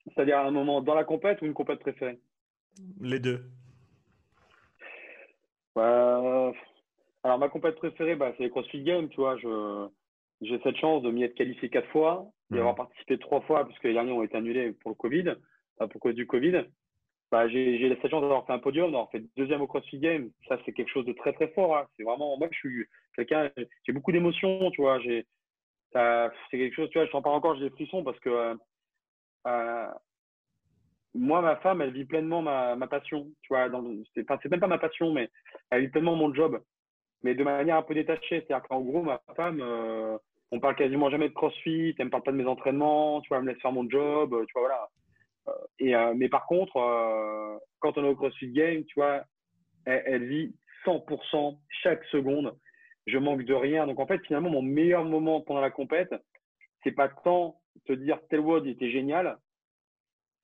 C'est-à-dire un moment dans la compète ou une compète préférée? Les deux. Bah, alors, ma compète préférée, bah, c'est les CrossFit Games. Tu vois, j'ai cette chance de m'y être qualifié quatre fois, d'y avoir mmh. participé trois fois, puisque les derniers ont été annulés pour le Covid, pour cause du Covid. Bah, j'ai cette chance d'avoir fait un podium, d'avoir fait deuxième au CrossFit Games. Ça, c'est quelque chose de très, très fort. Hein. C'est vraiment, moi, je suis quelqu'un, j'ai beaucoup d'émotions, tu vois. c'est quelque chose, tu vois, je t'en parle encore, j'ai des frissons parce que euh, euh, moi, ma femme, elle vit pleinement ma, ma passion. Tu vois, c'est même pas ma passion, mais elle vit pleinement mon job, mais de manière un peu détachée. C'est-à-dire qu'en gros, ma femme, euh, on parle quasiment jamais de CrossFit, elle me parle pas de mes entraînements, tu vois, elle me laisse faire mon job, tu vois, voilà. Euh, et, mais par contre, quand on est au CrossFit Game, tu vois, elle, elle vit 100% chaque seconde. Je manque de rien. Donc en fait, finalement, mon meilleur moment pendant la compète, c'est pas tant te dire tel WOD était génial,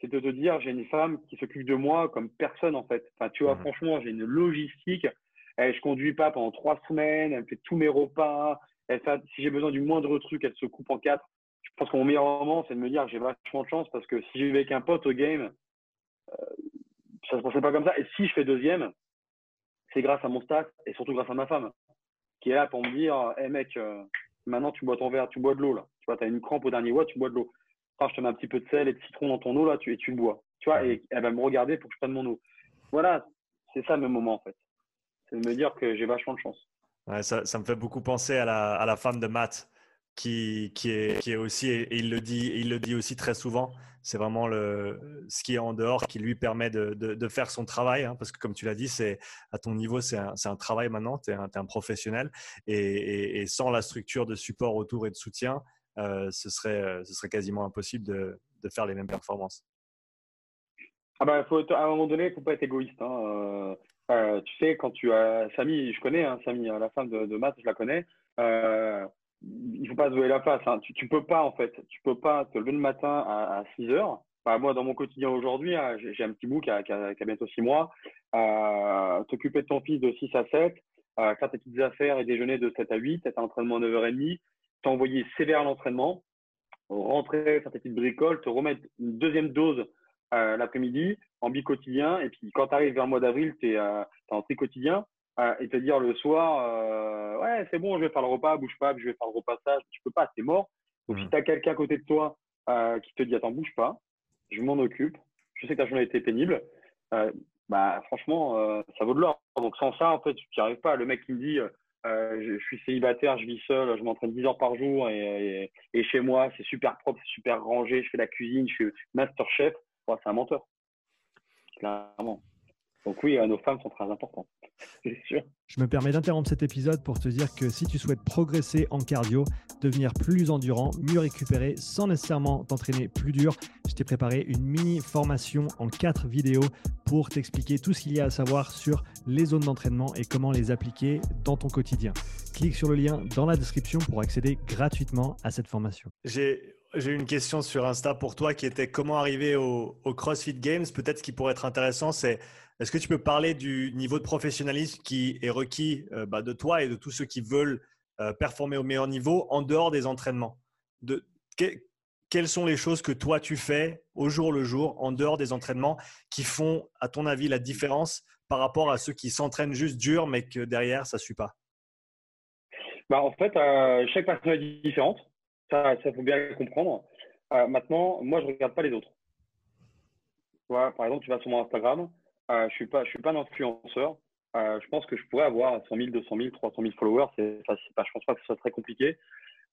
c'est de te dire j'ai une femme qui s'occupe de moi comme personne en fait. Enfin, tu vois, mmh. franchement, j'ai une logistique. Elle, je conduis pas pendant trois semaines, elle me fait tous mes repas. Si j'ai besoin du moindre truc, elle se coupe en quatre. Je pense que mon meilleur moment, c'est de me dire j'ai vachement de chance parce que si j'ai avec un pote au game, euh, ça se passait pas comme ça. Et si je fais deuxième, c'est grâce à mon staff et surtout grâce à ma femme qui est là pour me dire hé mec, euh, maintenant tu bois ton verre, tu bois de l'eau là vois, tu as une crampe au dernier watt, tu bois de l'eau. je te mets un petit peu de sel et de citron dans ton eau, là, tu, et tu le bois. Tu vois, et elle va me regarder pour que je prenne mon eau. Voilà, c'est ça mes moments, en fait. C'est de me dire que j'ai vachement de chance. Ça, me fait beaucoup penser à la, femme de Matt, qui, est, aussi, et il le dit, il le dit aussi très souvent, c'est vraiment le, ce qui est en dehors qui lui permet de, faire son travail. Hein, parce que comme tu l'as dit, c'est à ton niveau, c'est un, travail maintenant, tu es, un professionnel. Et, sans la structure de support autour et de soutien, euh, ce, serait, euh, ce serait quasiment impossible de, faire les mêmes performances. Ah bah, faut, à un moment donné, il ne faut pas être égoïste. Hein. Euh, tu sais, quand tu as Samy, je connais hein, Samy, la femme de, de Matt, je la connais. il ne faut pas se jouer la face. Hein. Tu ne peux pas, en fait, tu peux pas te lever le matin à, 6 heures. moi, dans mon quotidien aujourd'hui, j'ai un petit bout qui a, qui, a, bientôt 6 mois. T'occuper de ton fils de 6 à 7, faire tes petites affaires et déjeuner de 7 à 8, être à l'entraînement à 9h30, t'envoyer sévère à l'entraînement, rentrer, faire tes petites bricoles, te remettre une deuxième dose euh, l'après-midi en bi-quotidien. Et puis quand tu arrives vers le mois d'avril, tu es, euh, en tri-quotidien. Euh, et te dire le soir, euh, ouais, c'est bon, je vais faire le repas, bouge pas, je vais faire le repassage. Tu peux pas, c'est mort. Donc si mmh. tu as quelqu'un à côté de toi qui te dit, attends, bouge pas, je m'en occupe. Je sais que ta journée a été pénible. bah, franchement, ça vaut de l'or. Donc sans ça, en fait, tu n'y arrives pas. Le mec qui me dit, euh, je, suis célibataire, je vis seul, je m'entraîne 10 heures par jour et, et, chez moi, c'est super propre, c'est super rangé, je fais la cuisine, je suis master chef. C'est un menteur, clairement. Donc oui, euh, nos femmes sont très importantes, [laughs] sûr. Je me permets d'interrompre cet épisode pour te dire que si tu souhaites progresser en cardio, devenir plus endurant, mieux récupérer sans nécessairement t'entraîner plus dur, je t'ai préparé une mini formation en quatre vidéos pour t'expliquer tout ce qu'il y a à savoir sur les zones d'entraînement et comment les appliquer dans ton quotidien. Clique sur le lien dans la description pour accéder gratuitement à cette formation. J'ai j'ai une question sur Insta pour toi qui était comment arriver au, CrossFit Games. Peut-être ce qui pourrait être intéressant, c'est est-ce que tu peux parler du niveau de professionnalisme qui est requis euh, bah, de toi et de tous ceux qui veulent euh, performer au meilleur niveau en dehors des entraînements? Quelles sont les choses que toi tu fais au jour le jour, en dehors des entraînements, qui font, à ton avis, la différence par rapport à ceux qui s'entraînent juste dur, mais que derrière, ça ne suit pas? Bah, En fait, euh, chaque personne est différente. Ça, ça faut bien comprendre. maintenant, moi, je ne regarde pas les autres. par exemple, tu vas sur mon Instagram, euh, je suis pas, suis pas un influenceur. Euh, je pense que je pourrais avoir 100 000, 200 000, 300 000 followers. C'est, pas, je pense pas que ce soit très compliqué.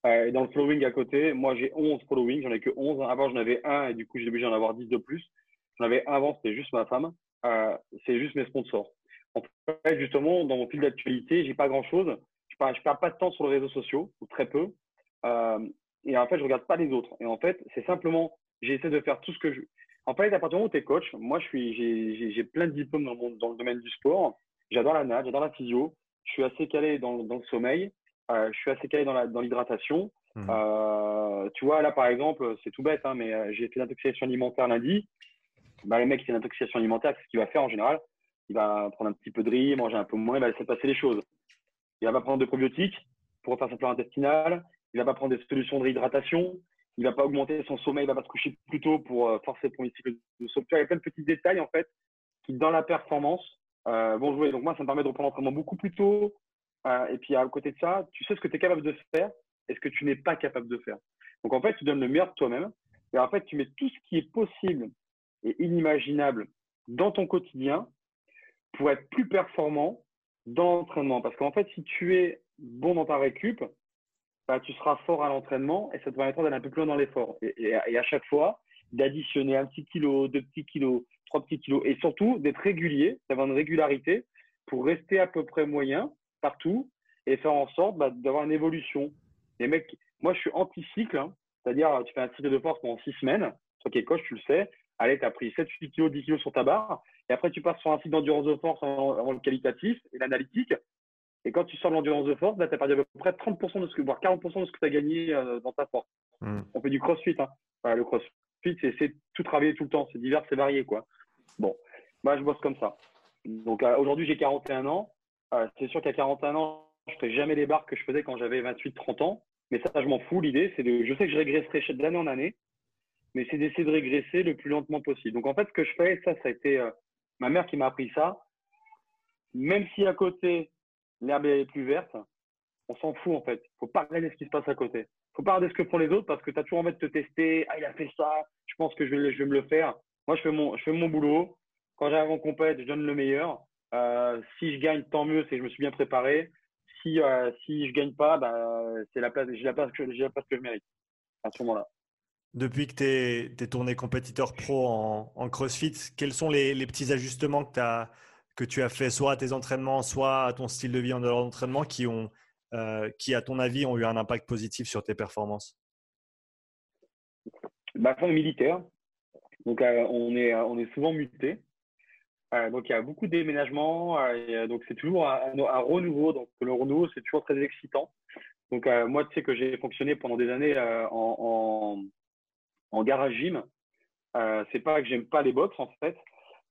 Euh, et dans le following à côté, moi j'ai 11 following, j'en ai que 11. Avant j'en avais un et du coup j'ai obligé d'en avoir 10 de plus. J'en avais un avant, c'était juste ma femme. Euh, c'est juste mes sponsors. En fait, justement, dans mon fil d'actualité, j'ai pas grand chose. Je ne perds pas de temps sur les réseaux sociaux, ou très peu. Euh, et en fait, je regarde pas les autres. Et en fait, c'est simplement, j'essaie de faire tout ce que je, en fait, à partir du moment où tu es coach, moi, je suis, j'ai plein de diplômes dans, dans le domaine du sport. J'adore la nage, j'adore la physio. Je suis assez calé dans, dans le sommeil. Euh, je suis assez calé dans l'hydratation. Dans mmh. euh, tu vois, là, par exemple, c'est tout bête, hein, mais euh, j'ai fait l'intoxication alimentaire lundi. Bah, le mec qui fait l'intoxication alimentaire, ce qu'il va faire en général Il va prendre un petit peu de riz, manger un peu moins, il va laisser passer les choses. Il va pas prendre de probiotiques pour refaire sa flore intestinale. Il va pas prendre des solutions de réhydratation il va pas augmenter son sommeil, il va pas se coucher plus tôt pour euh, forcer pour une cycle de sommeil. Il y a plein de petits détails en fait qui dans la performance euh, vont jouer. Donc moi, ça me permet de reprendre l'entraînement beaucoup plus tôt. Euh, et puis à côté de ça, tu sais ce que tu es capable de faire et ce que tu n'es pas capable de faire. Donc en fait, tu donnes le meilleur de toi-même. Et en fait, tu mets tout ce qui est possible et inimaginable dans ton quotidien pour être plus performant dans l'entraînement. Parce qu'en fait, si tu es bon dans ta récup, bah, tu seras fort à l'entraînement et ça te permettra d'aller un peu plus loin dans l'effort. Et, à chaque fois, d'additionner un petit kilo, deux petits kilos, trois petits kilos et surtout d'être régulier, d'avoir une régularité pour rester à peu près moyen partout et faire en sorte bah, d'avoir une évolution. Les mecs, moi je suis anti-cycle, hein. c'est-à-dire tu fais un cycle de force pendant six semaines, toi qui es tu le sais, allez, tu as pris 7, 8 kilos, 10 kilos sur ta barre, et après tu passes sur un cycle d'endurance de force avant le qualitatif et l'analytique, et quand tu sors de l'endurance de force, tu as perdu à peu près 30% de ce que, voire 40% de ce que tu as gagné euh, dans ta force. Hmm. On fait du crossfit. Hein. le crossfit, c'est tout travailler tout le temps. C'est divers, c'est varié. Quoi. Bon, moi, je bosse comme ça. Donc euh, aujourd'hui, j'ai 41 ans. Euh, c'est sûr qu'à 41 ans, je ne ferai jamais les barres que je faisais quand j'avais 28-30 ans. Mais ça, je m'en fous. L'idée, c'est de. Je sais que je régresserai d'année en année, mais c'est d'essayer de régresser le plus lentement possible. Donc en fait, ce que je fais, ça, ça a été ma mère qui m'a appris ça. Même si à côté, l'herbe est plus verte, on s'en fout en fait. Faut pas regarder ce qui se passe à côté. Faut pas regarder ce que font les autres parce que tu as toujours envie de te tester. Ah, il a fait ça, je pense que je vais, je vais me le faire. Moi, je fais mon, je fais mon boulot. Quand j'arrive en compète, je donne le meilleur. Euh, si je gagne, tant mieux, c'est que je me suis bien préparé. Si, euh, si je gagne pas, bah, c'est la place, j'ai la place que, la place que je mérite à ce moment-là. Depuis que tu es, tourné compétiteur pro en, en CrossFit, quels sont les, les petits ajustements que tu as que tu as fait soit à tes entraînements, soit à ton style de vie en dehors d'entraînement qui, euh, qui, à ton avis, ont eu un impact positif sur tes performances? Bah, est militaire. Donc, euh, on, est, on est souvent muté. Euh, donc, il y a beaucoup de déménagements. donc, c'est toujours un, renouveau. Donc, le renouveau, c'est toujours très excitant. Donc, moi, tu sais que j'ai fonctionné pendant des années en, en, garage gym. c'est pas que j'aime pas les box, en fait.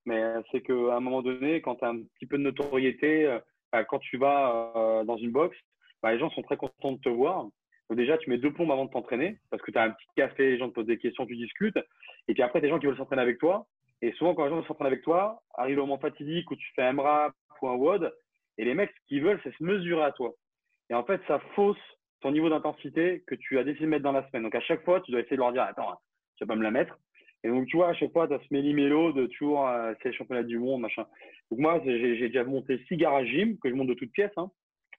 Mais euh, c'est qu'à un moment donné, quand tu as un petit peu de notoriété, euh, bah, quand tu vas euh, dans une box, bah, les gens sont très contents de te voir. Déjà, tu mets deux plombes avant de t'entraîner parce que tu as un petit café, les gens te posent des questions, tu discutes. Et puis après, tu des gens qui veulent s'entraîner avec toi. Et souvent, quand les gens veulent s'entraîner avec toi, arrive le moment fatidique où tu fais un rap ou un WOD. Et les mecs, ce qu'ils veulent, c'est se mesurer à toi. Et en fait, ça fausse ton niveau d'intensité que tu as décidé de mettre dans la semaine. Donc à chaque fois, tu dois essayer de leur dire Attends, tu vas pas me la mettre. Et donc, tu vois, à chaque fois, tu as ce méli-mélo de toujours, euh, c'est le championnat du monde, machin. Donc, moi, j'ai déjà monté six garages gym que je monte de toutes pièces. Hein.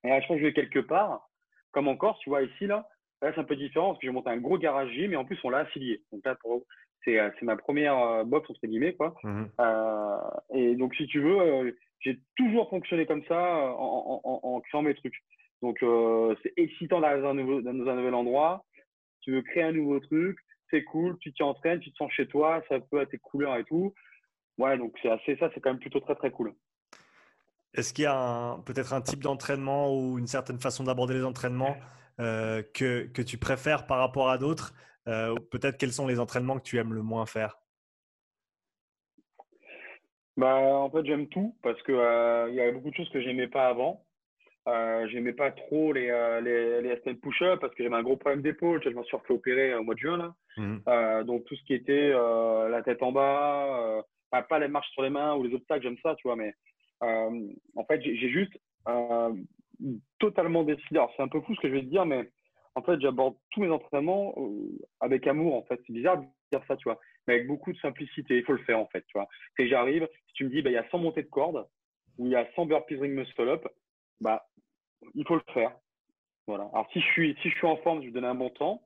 Et à chaque fois que je vais quelque part, comme en Corse, tu vois, ici, là, là c'est un peu différent parce que j'ai monté un gros garage gym et en plus, on l'a affilié. Donc, là, c'est euh, ma première euh, box, entre guillemets, quoi. Mmh et donc, si tu veux, j'ai toujours fonctionné comme ça en, en, en, créant mes trucs. Donc, c'est excitant d'arriver dans, dans, un nouvel endroit. Tu veux créer un nouveau truc, c'est cool, tu t'y entraînes, tu te sens chez toi, ça peut être tes couleurs et tout. Ouais, donc c'est assez ça, c'est quand même plutôt très très cool. Est-ce qu'il y a peut-être un type d'entraînement ou une certaine façon d'aborder les entraînements euh, que, que, tu préfères par rapport à d'autres euh, Peut-être quels sont les entraînements que tu aimes le moins faire? Bah, En fait, j'aime tout parce qu'il euh, y a beaucoup de choses que j'aimais pas avant. Euh, j'aimais pas trop les, les, les push-up parce que j'avais un gros problème d'épaule. Je m'en suis refait opérer au mois de juin. Là. Mmh. donc, tout ce qui était la tête en bas, pas les marches sur les mains ou les obstacles, j'aime ça, tu vois, mais euh, en fait, j'ai juste euh, totalement décidé. Alors, c'est un peu fou ce que je vais te dire, mais en fait, j'aborde tous mes entraînements euh, avec amour, en fait. C'est bizarre de dire ça, tu vois, mais avec beaucoup de simplicité. Il faut le faire, en fait, tu vois. Et j'arrive, si tu me dis, bah, il y a 100 montées de cordes ou il y a 100 burpees ring muscle up, bah, il faut le faire. Voilà. Alors, si je suis, si je suis en forme, je vais donner un bon temps.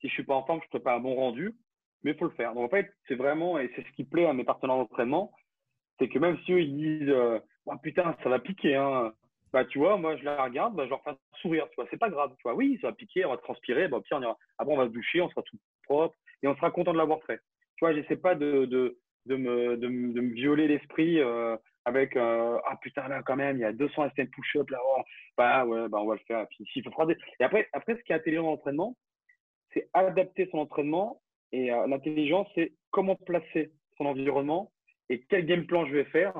Si je suis pas en forme, je ne pas un bon rendu, mais il faut le faire. Donc, en fait, c'est vraiment, et c'est ce qui plaît à mes partenaires d'entraînement, c'est que même si eux, ils disent euh, oh, putain, ça va piquer, hein. bah, tu vois, moi, je la regarde, bah, je leur fais un sourire, tu vois, c'est pas grave, tu vois, oui, ça va piquer, on va transpirer, bah, on ira, après, on va se doucher, on sera tout propre et on sera content de l'avoir fait. Tu vois, j'essaie pas de, de, de, me, de me violer l'esprit euh, avec euh, ah putain, là, quand même, il y a 200 STM push-up là, oh. bah ouais, bah, on va le faire. Et, puis, s'il faut et après, après, ce qui est intelligent dans l'entraînement, c'est adapter son entraînement et l'intelligence, c'est comment placer son environnement et quel game plan je vais faire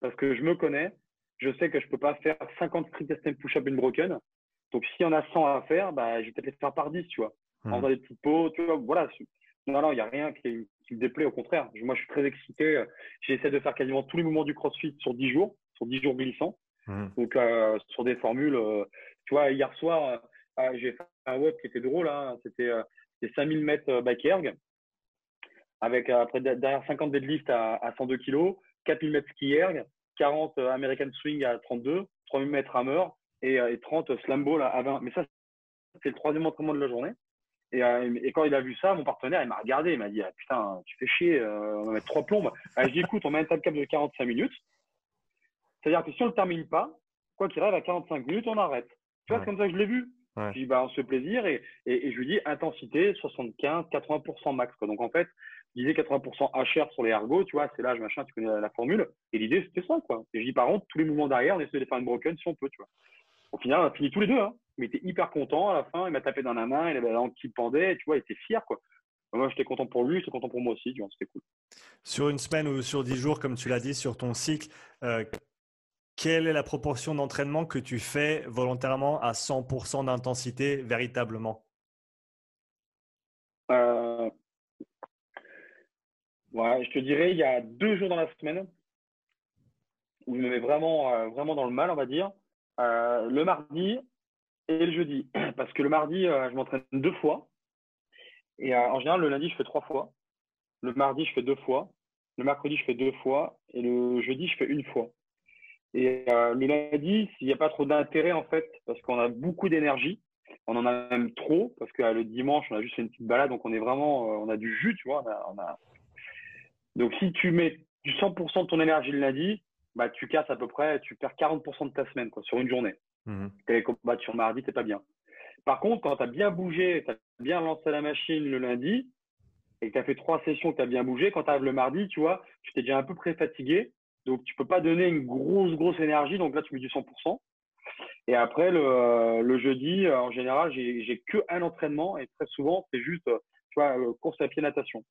parce que je me connais. Je sais que je ne peux pas faire 50 street STM push-up une broken. Donc, s'il y en a 100 à faire, bah, je vais peut-être les faire par 10, tu vois. Mmh. En faisant des petites pots, tu vois. Voilà. Non, non, il n'y a rien qui, me déplaît, au contraire. Moi, je suis très excité. J'essaie de faire quasiment tous les mouvements du CrossFit sur 10 jours, sur 10 jours glissants. Mmh. Donc, euh, sur des formules, euh, tu vois, hier soir, euh, j'ai fait un web qui était drôle. Hein. C'était 5000 mètres back erg avec après derrière 50 deadlift à, à 102 kg, 4000 mètres ski erg, 40 euh, American swing à 32, 3000 mètres hammer et, et 30 slam ball à 20. Mais ça, c'est le troisième entraînement de la journée. Et, et, quand il a vu ça, mon partenaire, il m'a regardé, il m'a dit ah, Putain, tu fais chier, on va mettre trois plombes. Ah, je dis Écoute, on met un time cap de 45 minutes. C'est-à-dire que si on ne le termine pas, quoi qu'il arrive à 45 minutes, on arrête. Tu vois, c'est comme ça que je l'ai vu. Je dis bah, On se fait plaisir et, et, et, je lui dis intensité 75, 80% max. Quoi. Donc en fait, disais 80% HR sur les ergots, tu vois, c'est l'âge, machin, tu connais la, formule. Et l'idée, c'était ça, quoi. Et je dis, par contre, tous les mouvements derrière, on essaie de faire une broken si on peut, tu vois. Au final, on a fini tous les deux, hein. Mais il était hyper content à la fin, il m'a tapé dans la main, il avait la langue qui pendait, tu vois, il était fier, quoi. Moi, j'étais content pour lui, j'étais content pour moi aussi, tu vois, c'était cool. Sur une semaine ou sur dix jours, comme tu l'as dit, sur ton cycle, euh, quelle est la proportion d'entraînement que tu fais volontairement à 100% d'intensité véritablement? Euh, Ouais, je te dirais, il y a deux jours dans la semaine où je me mets vraiment, euh, vraiment dans le mal, on va dire. Euh, le mardi et le jeudi. [clears throat] Parce que le mardi, euh, je m'entraîne deux fois. Et en général, le lundi, je fais trois fois. Le mardi, je fais deux fois. Le mercredi, je fais deux fois. Et le jeudi, je fais une fois. Et le lundi, s'il n'y a pas trop d'intérêt, en fait, parce qu'on a beaucoup d'énergie, on en a même trop, parce que le dimanche, on a juste fait une petite balade, donc on est vraiment, on a du jus, tu vois, on a, donc, si tu mets du 100% de ton énergie le lundi, bah, tu casses à peu près, tu perds 40% de ta semaine quoi, sur une journée. Mmh. Tu es combattu sur mardi, tu pas bien. Par contre, quand tu as bien bougé, tu as bien lancé la machine le lundi et que tu as fait trois sessions, que tu as bien bougé, quand tu arrives le mardi, tu vois, tu t'es déjà un peu près fatigué. Donc, tu peux pas donner une grosse, grosse énergie. Donc là, tu mets du 100%. Et après, le, jeudi, en général, j'ai que un entraînement et très souvent, c'est juste tu vois, euh, course à pied natation.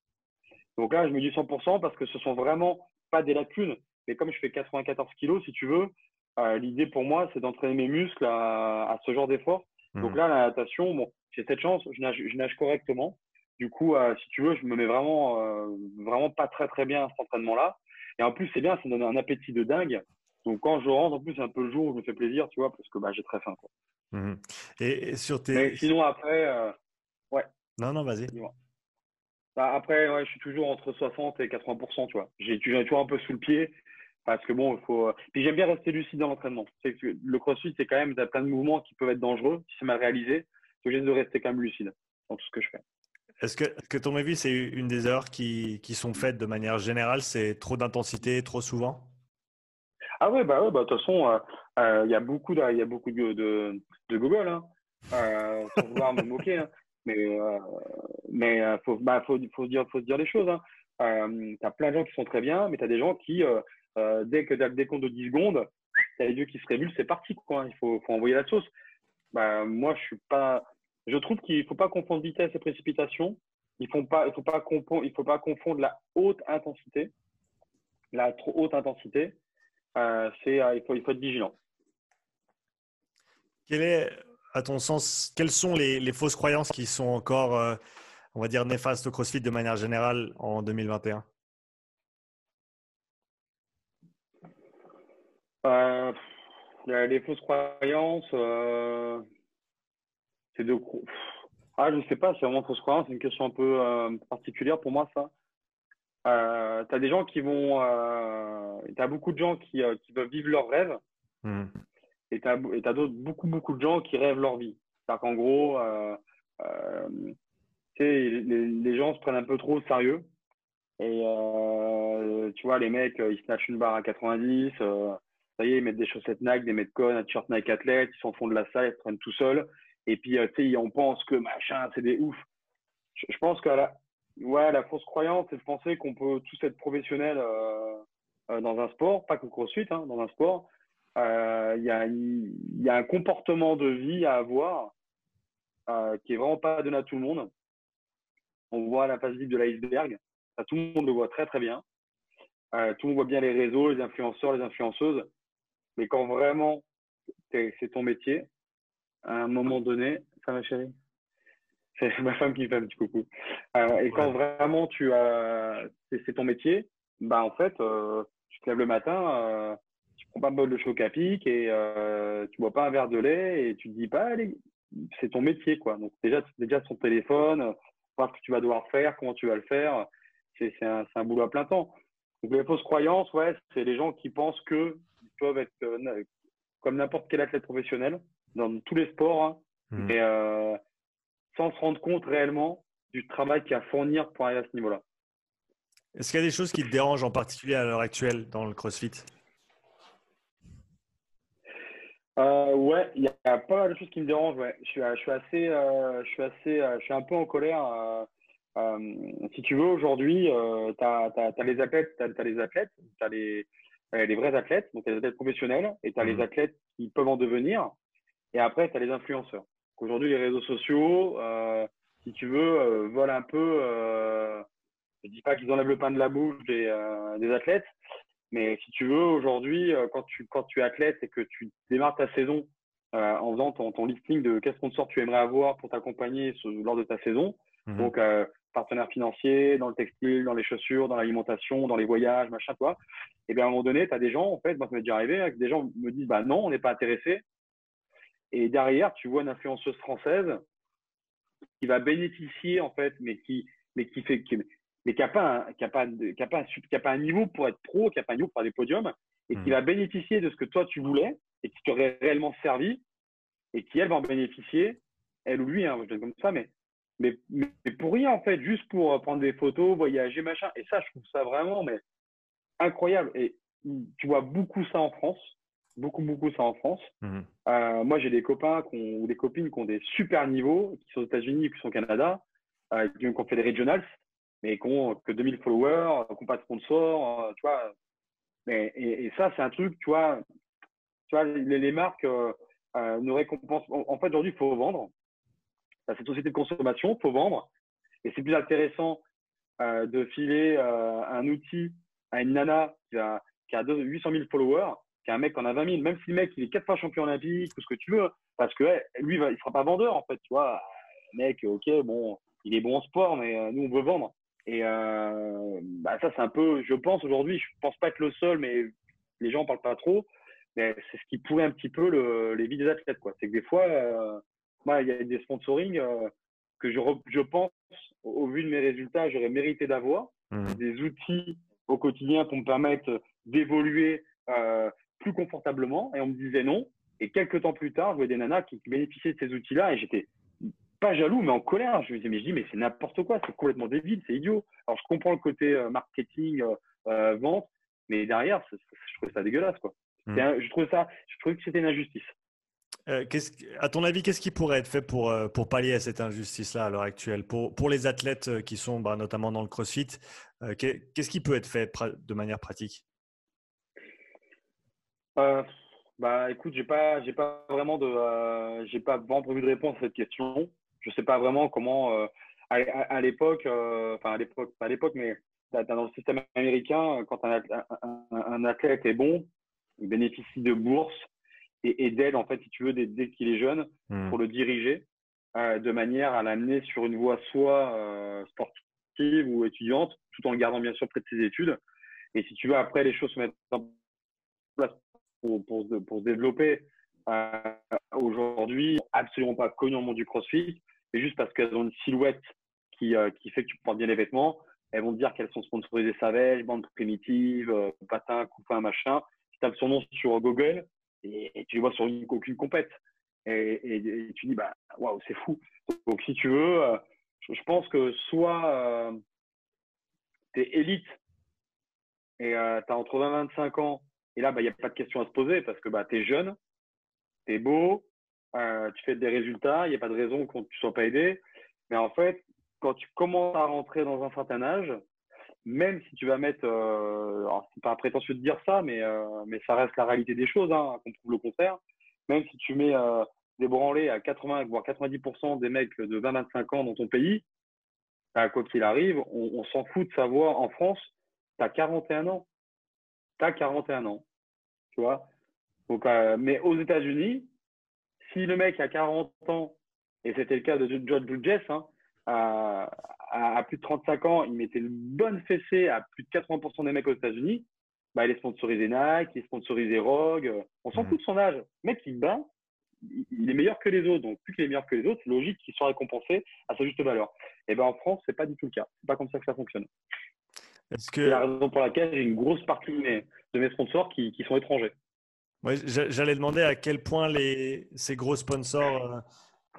Donc là, je me dis 100% parce que ce sont vraiment pas des lacunes. Mais comme je fais 94 kilos, si tu veux, euh, l'idée pour moi, c'est d'entraîner mes muscles à, ce genre d'effort. Mmh. Donc là, la natation, bon, j'ai cette chance, je nage, je nage correctement. Du coup, euh, si tu veux, je me mets vraiment, euh, vraiment pas très très bien à cet entraînement-là. Et en plus, c'est bien, ça me donne un appétit de dingue. Donc quand je rentre, en plus, c'est un peu le jour où je me fais plaisir, tu vois, parce que bah, j'ai très faim. Quoi. Mmh. Et, sur tes. Mais sinon, après, ouais. Non, non, vas-y. Bah, après, ouais, je suis toujours entre 60 et 80% tu vois. J'ai toujours un peu sous le pied parce que bon, il faut. Puis j'aime bien rester lucide dans l'entraînement. Le crossfit, c'est quand même, as plein de mouvements qui peuvent être dangereux si c'est mal réalisé. Donc j'essaie de rester quand même lucide dans tout ce que je fais. Est-ce que, que ton avis, c'est une des erreurs qui, qui sont faites de manière générale C'est trop d'intensité trop souvent? Ah ouais, bah ouais, bah de toute façon, il y a beaucoup de, il y a beaucoup de, de, de Google, hein, sans vouloir me moquer, hein. mais mais faut, bah, faut, faut, dire, faut se dire les choses. Hein. Euh, tu as plein de gens qui sont très bien, mais tu as des gens qui, dès que tu as le décompte de 10 secondes, tu as les yeux qui se révulent, c'est parti. Quoi. Il faut, envoyer la sauce. Bah, moi, je trouve qu'il ne faut pas confondre vitesse et précipitation. Il ne faut, pas, confondre, la haute intensité. La trop haute intensité, euh, euh, il, faut, être vigilant. Quelles sont les, fausses croyances qui sont encore, euh, on va dire, néfastes au CrossFit de manière générale en 2021 Les fausses croyances, c'est de. Ah, je ne sais pas, c'est vraiment fausse croyance, c'est une question un peu euh, particulière pour moi, ça. Euh, tu as des gens qui vont. Euh, tu as beaucoup de gens qui, euh, qui veulent vivre leur rêve. Hmm. Et tu as, as beaucoup, beaucoup de gens qui rêvent leur vie. C'est-à-dire qu'en gros, les, les, gens se prennent un peu trop au sérieux. Et tu vois, les mecs, ils se lâchent une barre à 90. Ça y est, ils mettent des chaussettes Nike, des Metcon, un t-shirt Nike athlète, ils s'en font de la salle, ils se prennent tout seuls. Et puis, euh, tu sais, on pense que machin, c'est des ouf. Je, pense que la, ouais, la fausse croyance, c'est de penser qu'on peut tous être professionnel euh, euh, dans un sport, pas que CrossFit, hein, dans un sport. Il y, a, y, a, un comportement de vie à avoir qui est vraiment pas donné à tout le monde. On voit la face vide de l'iceberg. Tout le monde le voit très très bien. tout le monde voit bien les réseaux, les influenceurs, les influenceuses. Mais quand vraiment c'est ton métier, à un moment donné, ça ma chérie C'est [laughs] ma femme qui me fait un petit coucou. Euh, et quand vraiment tu as, c'est ton métier, bah en fait, euh, tu te lèves le matin, euh, tu prends pas de bol de choc à pic et euh, tu bois pas un verre de lait et tu te dis pas, allez, c'est ton métier quoi. Donc déjà, déjà son téléphone, voir ce que tu vas devoir faire, comment tu vas le faire, c'est un, un, boulot à plein temps. Donc les fausses croyances, ouais, c'est les gens qui pensent que peuvent être comme n'importe quel athlète professionnel, dans tous les sports, hein, hmm. mais euh, sans se rendre compte réellement du travail qu'il y a à fournir pour arriver à ce niveau-là. Est-ce qu'il y a des choses qui te dérangent en particulier à l'heure actuelle dans le CrossFit? Euh, Ouais, il y a pas mal de choses qui me dérangent. Ouais. Je, suis, je suis assez, euh, je suis assez, je suis un peu en colère. si tu veux, aujourd'hui, tu as, les athlètes, tu as, les athlètes, tu as les, les vrais athlètes, donc tu as les athlètes professionnels, et tu as les hmm. athlètes qui peuvent en devenir. Et après, tu as les influenceurs. Aujourd'hui, les réseaux sociaux, euh, si tu veux, euh, volent un peu. Euh, je ne dis pas qu'ils enlèvent le pain de la bouche des, des athlètes, mais si tu veux, aujourd'hui, quand tu, quand tu es athlète et que tu démarres ta saison en faisant ton, ton listing de quel sponsor tu aimerais avoir pour t'accompagner lors de ta saison, mhm. donc partenaire financier, dans le textile, dans les chaussures, dans l'alimentation, dans les voyages, machin, toi. Et bien à un moment donné, tu as des gens, en fait, moi ça m'est déjà arrivé, que des gens me disent bah non, on n'est pas intéressé. Et derrière, tu vois une influenceuse française qui va bénéficier, en fait, mais qui, mais qui fait, mais qui n'a pas, qui a pas, qui a pas, qui a pas un niveau pour être pro, qui n'a pas un niveau pour faire des podiums, et qui hmm. va bénéficier de ce que toi tu voulais et qui t'aurait réellement servi, et qui elle va en bénéficier, elle ou lui, hein, je comme ça, mais, mais, mais pour rien en fait, juste pour prendre des photos, voyager, machin. Et ça, je trouve ça vraiment mais incroyable. Et tu vois beaucoup ça en France beaucoup, beaucoup ça en France. Mhm. Euh, moi, j'ai des copains ou des copines qui ont des super niveaux, qui sont aux États-Unis qui sont au Canada, euh, qui ont fait des regionals, mais qui ont que 2000 followers, qui n'ont pas de sponsors, euh, tu vois. Mais, et, ça, c'est un truc, tu vois, tu vois les, marques ne récompensent. En, fait, aujourd'hui, il faut vendre. Cette société de consommation, il faut vendre. Et c'est plus intéressant de filer un outil à une nana qui a, qui a 800 000 followers qu'un mec en a 20 000, même si le mec il est quatre fois champion olympique ou ce que tu veux, parce que lui il ne sera pas vendeur en fait, tu vois. mec, ok, bon, il est bon en sport, mais euh, nous on veut vendre. Et euh, bah, ça c'est un peu, je pense aujourd'hui, je pense pas être le seul, mais les gens en parlent pas trop. Mais c'est ce qui pourrait un petit peu le, les vies des athlètes. C'est que des fois, euh, moi, il y a des sponsorings que je, je pense, au, vu de mes résultats, j'aurais mérité d'avoir. Mmh. Des outils au quotidien pour me permettre d'évoluer plus confortablement et on me disait non. Et quelques temps plus tard, je voyais des nanas qui, bénéficiaient de ces outils-là et j'étais pas jaloux, mais en colère. Je me disais, mais je dis, mais c'est n'importe quoi, c'est complètement débile, c'est idiot. Alors, je comprends le côté euh, marketing, euh, euh, vente, mais derrière, je trouvais ça dégueulasse, quoi. Hmm. je trouvais ça, je trouvais que c'était une injustice. Euh, à ton avis, qu'est-ce qui pourrait être fait pour, euh, pour pallier à cette injustice-là à l'heure actuelle? Pour, pour les athlètes euh, qui sont bah, notamment dans le CrossFit, qu'est-ce qui peut être fait de manière pratique? Bah, écoute, j'ai pas, j'ai pas vraiment de, j'ai pas prévu de réponse à cette question. Je sais pas vraiment comment, à, l'époque, enfin à l'époque, pas à l'époque, mais dans le système américain, quand un, un, athlète est bon, il bénéficie de bourses et, d'aide, en fait, si tu veux, dès, qu'il est jeune, hmm. pour le diriger euh, de manière à l'amener sur une voie soit euh, sportive ou étudiante, tout en le gardant bien sûr près de ses études. Et si tu veux, après, les choses se mettent en place pour, pour, pour se développer. Euh, aujourd'hui, absolument pas connues au monde du crossfit, mais juste parce qu'elles ont une silhouette qui, qui fait que tu portes bien les vêtements. Elles vont te dire qu'elles sont sponsorisées Savage, bande primitive, patin, coupin, machin. Tu tapes son nom sur Google, et, tu les vois sur une, aucune compète. Et, tu dis, bah, waouh, c'est fou. Donc, si tu veux, euh, je, pense que soit euh, tu es élite et euh, tu as entre 20 et 25 ans, et là, il bah, n'y a pas de question à se poser parce que bah, tu es jeune, tu es beau, tu fais des résultats, il n'y a pas de raison que tu ne sois pas aidé. Mais en fait, quand tu commences à rentrer dans un certain âge, même si tu vas mettre, euh, c'est pas prétentieux de dire ça, mais, euh, mais ça reste la réalité des choses, hein, qu'on trouve le contraire. Même si tu mets euh, des branlés à 80 voire 90% des mecs de 20-25 ans dans ton pays, à quoi qu'il arrive, on, s'en fout de savoir en France, tu as 41 ans. Tu as 41 ans. Tu vois? Donc, euh, Mais aux États-Unis, si le mec a 40 ans, et c'était le cas de George Bridges, hein, à, plus de 35 ans, il mettait une bonne fessée à plus de 80% des mecs aux États-Unis, bah, il est sponsorisé Nike, il est sponsorisé Rogue. On s'en mm. fout de son âge. Le mec, il bat, il est meilleur que les autres. Donc, plus qu'il est meilleur que les autres, c'est logique qu'il soit récompensé à sa juste valeur. Et ben en France, c'est pas du tout le cas. C'est pas comme ça que ça fonctionne. C'est la raison pour laquelle j'ai une grosse partie de mes, de mes sponsors qui, qui sont étrangers. J'allais demander à quel point les, ces gros sponsors euh,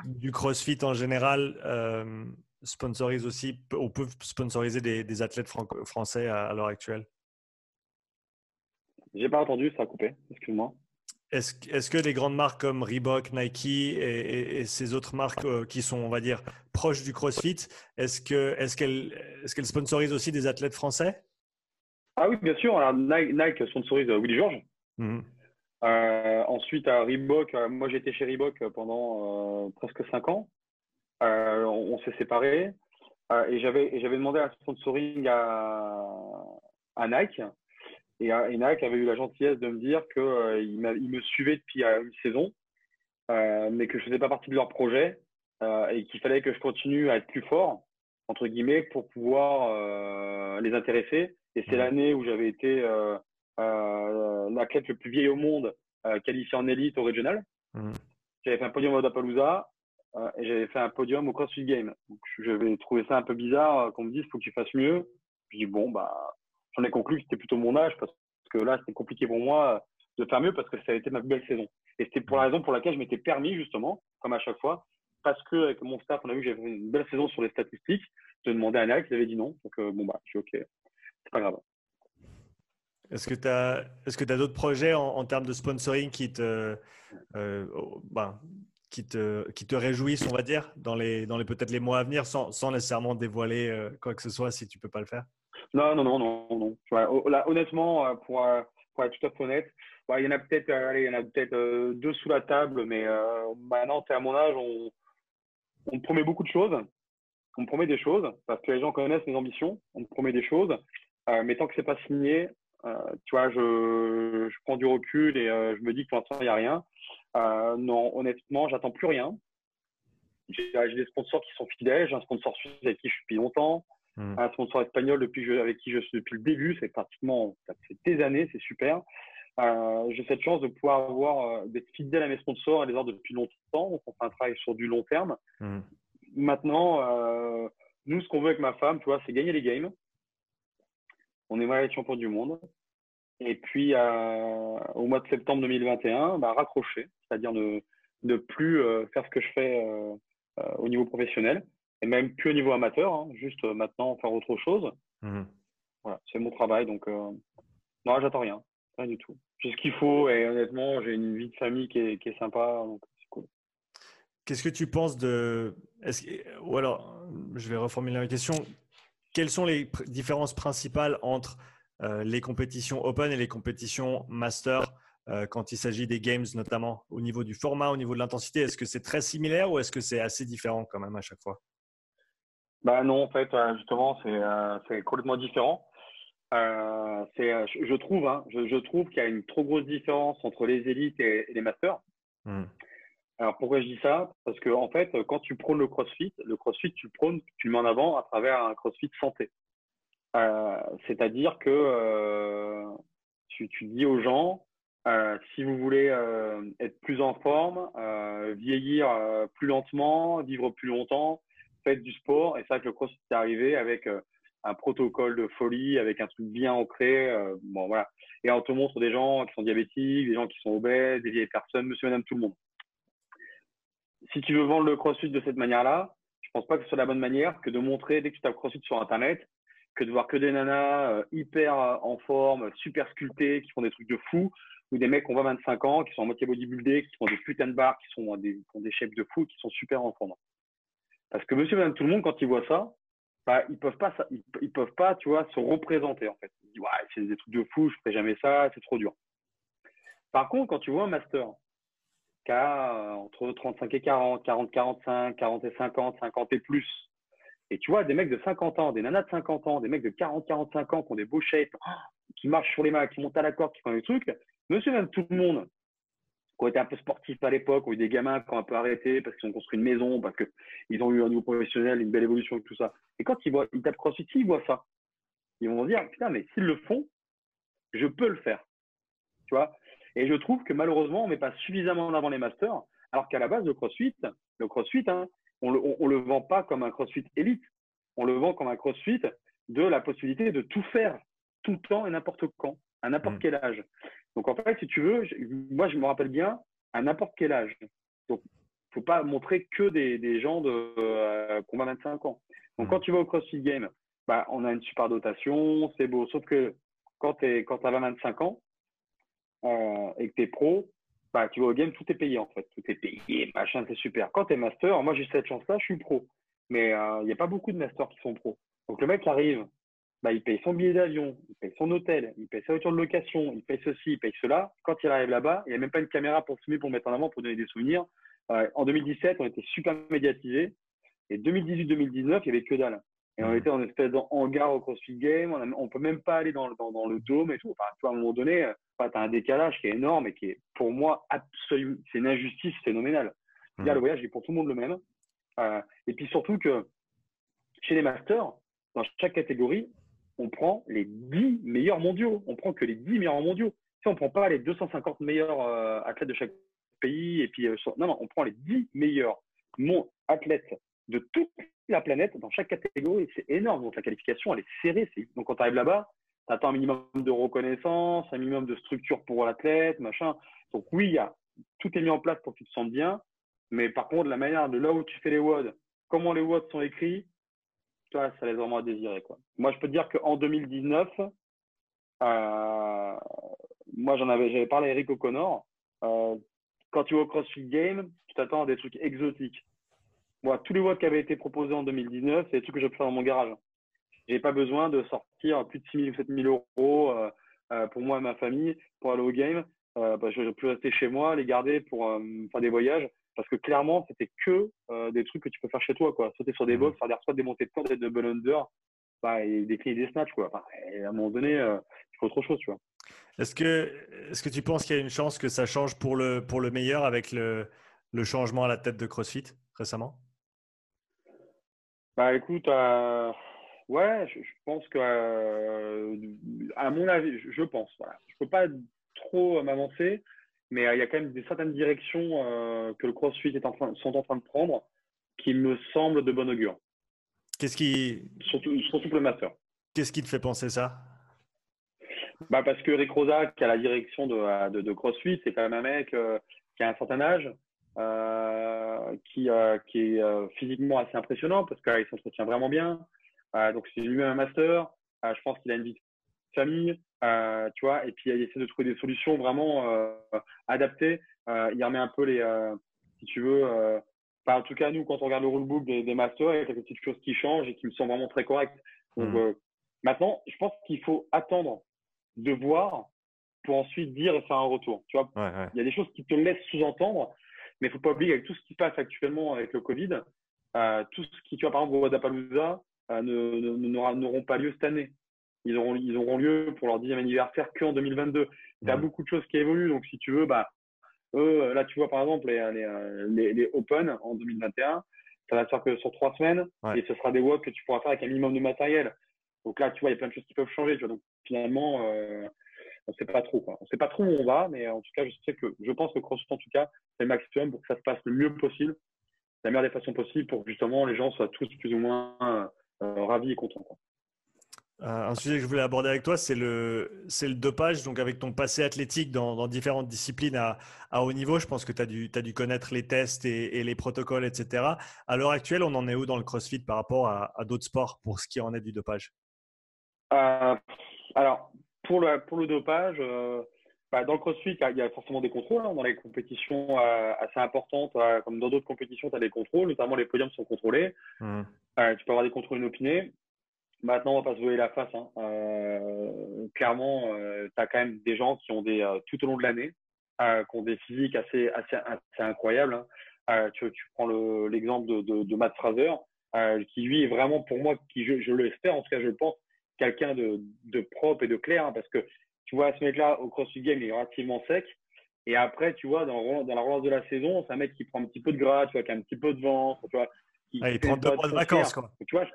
du CrossFit en général euh, sponsorisent aussi ou peuvent sponsoriser des, athlètes français à, l'heure actuelle? J'ai pas entendu, ça a coupé, excuse-moi. Est-ce que les grandes marques comme Reebok, Nike et, ces autres marques euh, qui sont, on va dire, proches du CrossFit, est-ce qu'elles est sponsorisent aussi des athlètes français? Ah oui, bien sûr. Nike, sponsorise euh, Willy Georges. Mmh. Euh, ensuite, à Reebok, moi j'étais chez Reebok pendant presque 5 ans. Euh, on, s'est séparés euh, et j'avais demandé un sponsoring à, à Nike. Et, euh, et, Nike avait eu la gentillesse de me dire qu'il il me suivait depuis une saison, mais que je ne faisais pas partie de leur projet et qu'il fallait que je continue à être plus fort, entre guillemets, pour pouvoir les intéresser. Et c'est mmh. l'année où j'avais été l'athlète le plus vieil au monde qualifié en élite au régional. Mmh. J'avais fait un podium au Dapalooza et j'avais fait un podium au CrossFit Game. J'avais trouvé ça un peu bizarre euh, qu'on me dise faut que tu fasses mieux. Je dis bon bah j'en ai conclu que c'était plutôt mon âge parce que là c'était compliqué pour moi de faire mieux parce que ça a été ma plus belle saison. Et c'était pour la raison pour laquelle je m'étais permis justement, comme à chaque fois, parce que avec mon staff on a vu que j'avais une belle saison sur les statistiques, de demander à Alex, il avait dit non. Donc euh, bon bah je suis ok, c'est pas grave. Est-ce que tu as, est-ce d'autres projets en, termes de sponsoring qui te, euh, bah, qui te, qui te réjouissent, on va dire, dans les, dans les peut-être les mois à venir, sans, sans nécessairement dévoiler euh, quoi que ce soit si tu peux pas le faire? Non, non, non, non, non. Honnêtement, euh, pour, euh, pour, être tout à fait honnête, il y en a peut-être il y en a peut-être deux sous la table, mais maintenant, à mon âge, on, on me promet beaucoup de choses. On me promet des choses parce que les gens connaissent mes ambitions. On me promet des choses, mais tant que c'est pas signé, tu vois, je, je, prends du recul et je me dis que pour l'instant, il n'y a rien. Euh, non, honnêtement, j'attends plus rien. J'ai des sponsors qui sont fidèles. J'ai un sponsor suisse avec qui je suis depuis longtemps. Hmm. Un sponsor espagnol depuis avec qui je suis depuis le début. C'est pratiquement ça fait des années. C'est super. Euh, j'ai cette chance de pouvoir avoir euh, d'être fidèle à mes sponsors et les avoir depuis longtemps. on fait un travail sur du long terme. Hmm. Maintenant, nous, ce qu'on veut avec ma femme, tu vois, c'est gagner les games. On aimerait être champion du monde. Et puis, au mois de septembre 2021, bah, raccrocher, c'est-à-dire ne, ne plus euh, faire ce que je fais euh, euh, au niveau professionnel, et même plus au niveau amateur, hein, juste maintenant faire autre chose. Mmh. Voilà, c'est mon travail, donc non, j'attends rien. Pas du tout. J'ai ce qu'il faut et honnêtement, j'ai une vie de famille qui est, qui est sympa, donc c'est cool. Qu'est-ce que tu penses de. Que... Ou alors, je vais reformuler la question. Quelles sont les différences principales entre euh, les compétitions open et les compétitions master euh, quand il s'agit des games, notamment au niveau du format, au niveau de l'intensité Est-ce que c'est très similaire ou est-ce que c'est assez différent quand même à chaque fois? Bah non, en fait, euh, justement, c'est complètement différent. c'est, je trouve, hein, je, trouve qu'il y a une trop grosse différence entre les élites et, les masters. Hmm. Alors pourquoi je dis ça? Parce que en fait, quand tu prônes le CrossFit, le CrossFit, tu prônes, tu le mets en avant à travers un CrossFit santé. Euh, c'est-à-dire que euh, tu, dis aux gens, euh, si vous voulez être plus en forme, vieillir plus lentement, vivre plus longtemps, faites du sport. Et ça, que le CrossFit est arrivé avec un protocole de folie, avec un truc bien ancré. bon voilà. Et on te montre des gens qui sont diabétiques, des gens qui sont obèses, des vieilles personnes, monsieur, madame, tout le monde si tu veux vendre le CrossFit de cette manière-là, je pense pas que ce soit la bonne manière que de montrer dès que tu tapes CrossFit sur Internet, que de voir que des nanas euh, hyper euh, en forme, super sculptées, qui font des trucs de fou, ou des mecs qui ont 25 ans, qui sont en moitié bodybuildés, qui font des putains de barres, qui sont des, font des shapes de fou, qui sont super en forme. Parce que monsieur, madame, tout le monde, quand ils voient ça, bah, ils peuvent pas, ils, peuvent pas, tu vois, se représenter, en fait. Ils disent, ouais, c'est des trucs de fou, je ferai jamais ça, c'est trop dur. Par contre, quand tu vois un master, euh, entre 35 et 40, 40, 45, 40 et 50, 50 et plus. Et tu vois, des mecs de 50 ans, des nanas de 50 ans, des mecs de 40, 45 ans qui ont des beaux shapes, qui marchent sur les mains, qui montent à la corde, qui font des trucs. Monsieur, même tout le monde, qui ont été un peu sportifs à l'époque, ont eu des gamins qui ont un peu arrêté parce qu'ils ont construit une maison, parce qu'ils ont eu un niveau professionnel, une belle évolution et tout ça. Et quand ils voient, ils tapent CrossFit, ils voient ça. Ils vont dire, putain, mais s'ils le font, je peux le faire. Tu vois? Et je trouve que malheureusement, on ne met pas suffisamment en avant les masters, alors qu'à la base, le crossfit, le crossfit hein, on ne le, vend pas comme un crossfit élite. On le vend comme un crossfit de la possibilité de tout faire, tout le temps et n'importe quand, à n'importe mm. quel âge. Donc en fait, si tu veux, moi je me rappelle bien, à n'importe quel âge. Donc il ne faut pas montrer que des, gens de, euh, qui ont 25 ans. Donc mm. quand tu vas au CrossFit Game, bah, on a une super dotation, c'est beau. Sauf que quand tu quand as 25 ans, euh, et que tu es pro, bah, tu vas au game, tout est payé en fait. Tout est payé, machin, c'est super. Quand tu es master, moi j'ai cette chance-là, je suis pro. Mais il euh, n'y a pas beaucoup de masters qui sont pro. Donc le mec arrive, bah, il paye son billet d'avion, il paye son hôtel, il paye sa voiture de location, il paye ceci, il paye cela. Quand il arrive là-bas, il n'y a même pas une caméra pour filmer, pour mettre en avant, pour donner des souvenirs. Euh, en 2017, on était super médiatisés. Et 2018-2019, il n'y avait que dalle. Et on était en espèce de hangar au CrossFit Game. On ne peut même pas aller dans, dans, dans, le dôme et tout. Enfin, tu vois, à un moment donné, euh, tu as un décalage qui est énorme et qui est, pour moi, absolument, c'est une injustice phénoménale. Mmh. le voyage est pour tout le monde le même. Euh, et puis surtout que chez les masters, dans chaque catégorie, on prend les 10 meilleurs mondiaux. On prend que les 10 meilleurs mondiaux. Si on ne prend pas les 250 meilleurs euh, athlètes de chaque pays, et puis, non, non, on prend les 10 meilleurs athlètes de toute la planète dans chaque catégorie. C'est énorme. Donc la qualification, elle est serrée. Donc quand tu arrives là-bas, tu attends un minimum de reconnaissance, un minimum de structure pour l'athlète, machin. Donc oui, y a, tout est mis en place pour que tu te sentes bien. Mais par contre, la manière de là où tu fais les WOD, comment les WOD sont écrits, toi, ça laisse vraiment à désirer. Quoi. Moi, je peux te dire qu'en 2019, euh, moi, j'en avais, j'avais parlé à Eric O'Connor. Euh, quand tu vas au CrossFit Game, tu t'attends à des trucs exotiques tous les watts qui avaient été proposés en 2019, c'est des trucs que je peux faire dans mon garage. Je n'ai pas besoin de sortir plus de 6 000 ou 7 000 euros euh, euh, pour moi et ma famille pour aller au game. Euh, bah, je peux rester chez moi, les garder pour faire des voyages. Parce que clairement, c'était que des trucs que tu peux faire chez toi. Quoi. Sauter sur des mmh. box, faire des reçoits, des montées de corde, des double under, bah, et des clés des snatchs. Quoi. à un moment donné, il faut autre chose. Tu vois. Est-ce que, est que tu penses qu'il y a une chance que ça change pour le, pour le meilleur avec le, le changement à la tête de CrossFit récemment? Bah écoute, euh, ouais, je, pense que, euh, à mon avis, je, pense, voilà. Je peux pas trop m'avancer, mais euh, il y a quand même des certaines directions que le CrossFit est en train, sont en train de prendre qui me semblent de bon augure. Qu'est-ce qui. Surtout, surtout le master. Qu'est-ce qui te fait penser ça? Bah parce que Rick Rosa, qui a la direction de, de, de CrossFit, c'est quand même un mec qui a un certain âge, euh, qui, euh, qui est euh, physiquement assez impressionnant parce qu'il s'entretient vraiment bien. donc, c'est lui-même un master. je pense qu'il a une vie de famille, euh, tu vois, et puis il essaie de trouver des solutions vraiment euh, adaptées. Euh, il remet un peu les, si tu veux, en tout cas, nous, quand on regarde le rulebook des, des masters, il y a quelques petites choses qui changent et qui me semblent vraiment très correctes. Donc, mmh. maintenant, je pense qu'il faut attendre de voir pour ensuite dire et faire un retour. Tu vois, il y a des choses qui te laissent sous-entendre, mais il faut pas oublier avec tout ce qui se passe actuellement avec le Covid, tout ce qui, tu vois, par exemple, Wadapalooza euh, n'auront pas lieu cette année. Ils auront, ils auront lieu pour leur dixième anniversaire qu'en 2022. Il y a beaucoup de choses qui évoluent. Donc, si tu veux, bah, eux, là, tu vois, par exemple, les, les, les, Open en 2021, ça va se faire que sur trois semaines et ce sera des walks que tu pourras faire avec un minimum de matériel. Donc là, tu vois, il y a plein de choses qui peuvent changer. Tu vois. Donc, finalement, euh, on ne sait pas trop. Quoi. On sait pas trop où on va, mais en tout cas, je sais que je pense que CrossFit, en tout cas, c'est le maximum pour que ça se passe le mieux possible, la meilleure des façons possibles pour que justement les gens soient tous plus ou moins euh, ravi et content. Euh, un sujet que je voulais aborder avec toi, c'est le, le dopage. Donc, avec ton passé athlétique dans, différentes disciplines à, haut niveau, je pense que tu as, dû, as dû connaître les tests et, les protocoles, etc. À l'heure actuelle, on en est où dans le crossfit par rapport à, d'autres sports pour ce qui en est du dopage? Euh, Alors, pour le, pour le dopage, bah, dans le crossfit, il y a forcément des contrôles. Hein. Dans les compétitions assez importantes, comme dans d'autres compétitions, tu as des contrôles, notamment les podiums sont contrôlés. Mmh tu peux avoir des contrôles inopinés. Maintenant, on va pas se voler la face. Hein. Euh, clairement, euh, tu as quand même des gens qui ont des, euh, tout au long de l'année, qui ont des physiques assez, assez, assez incroyables. Hein. Tu, tu, prends l'exemple de, de, de, Matt Fraser, qui lui est vraiment, pour moi, qui je, je l'espère, en tout cas, je le pense, quelqu'un de, de propre et de clair. Hein, parce que tu vois, ce mec-là, au CrossFit Game, il est relativement sec. Et après, tu vois, dans, dans la relance de la saison, c'est un mec qui prend un petit peu de gras, tu vois, qui a un petit peu de ventre, tu vois, ah, il prend deux mois de vacances, quoi. Tu vois,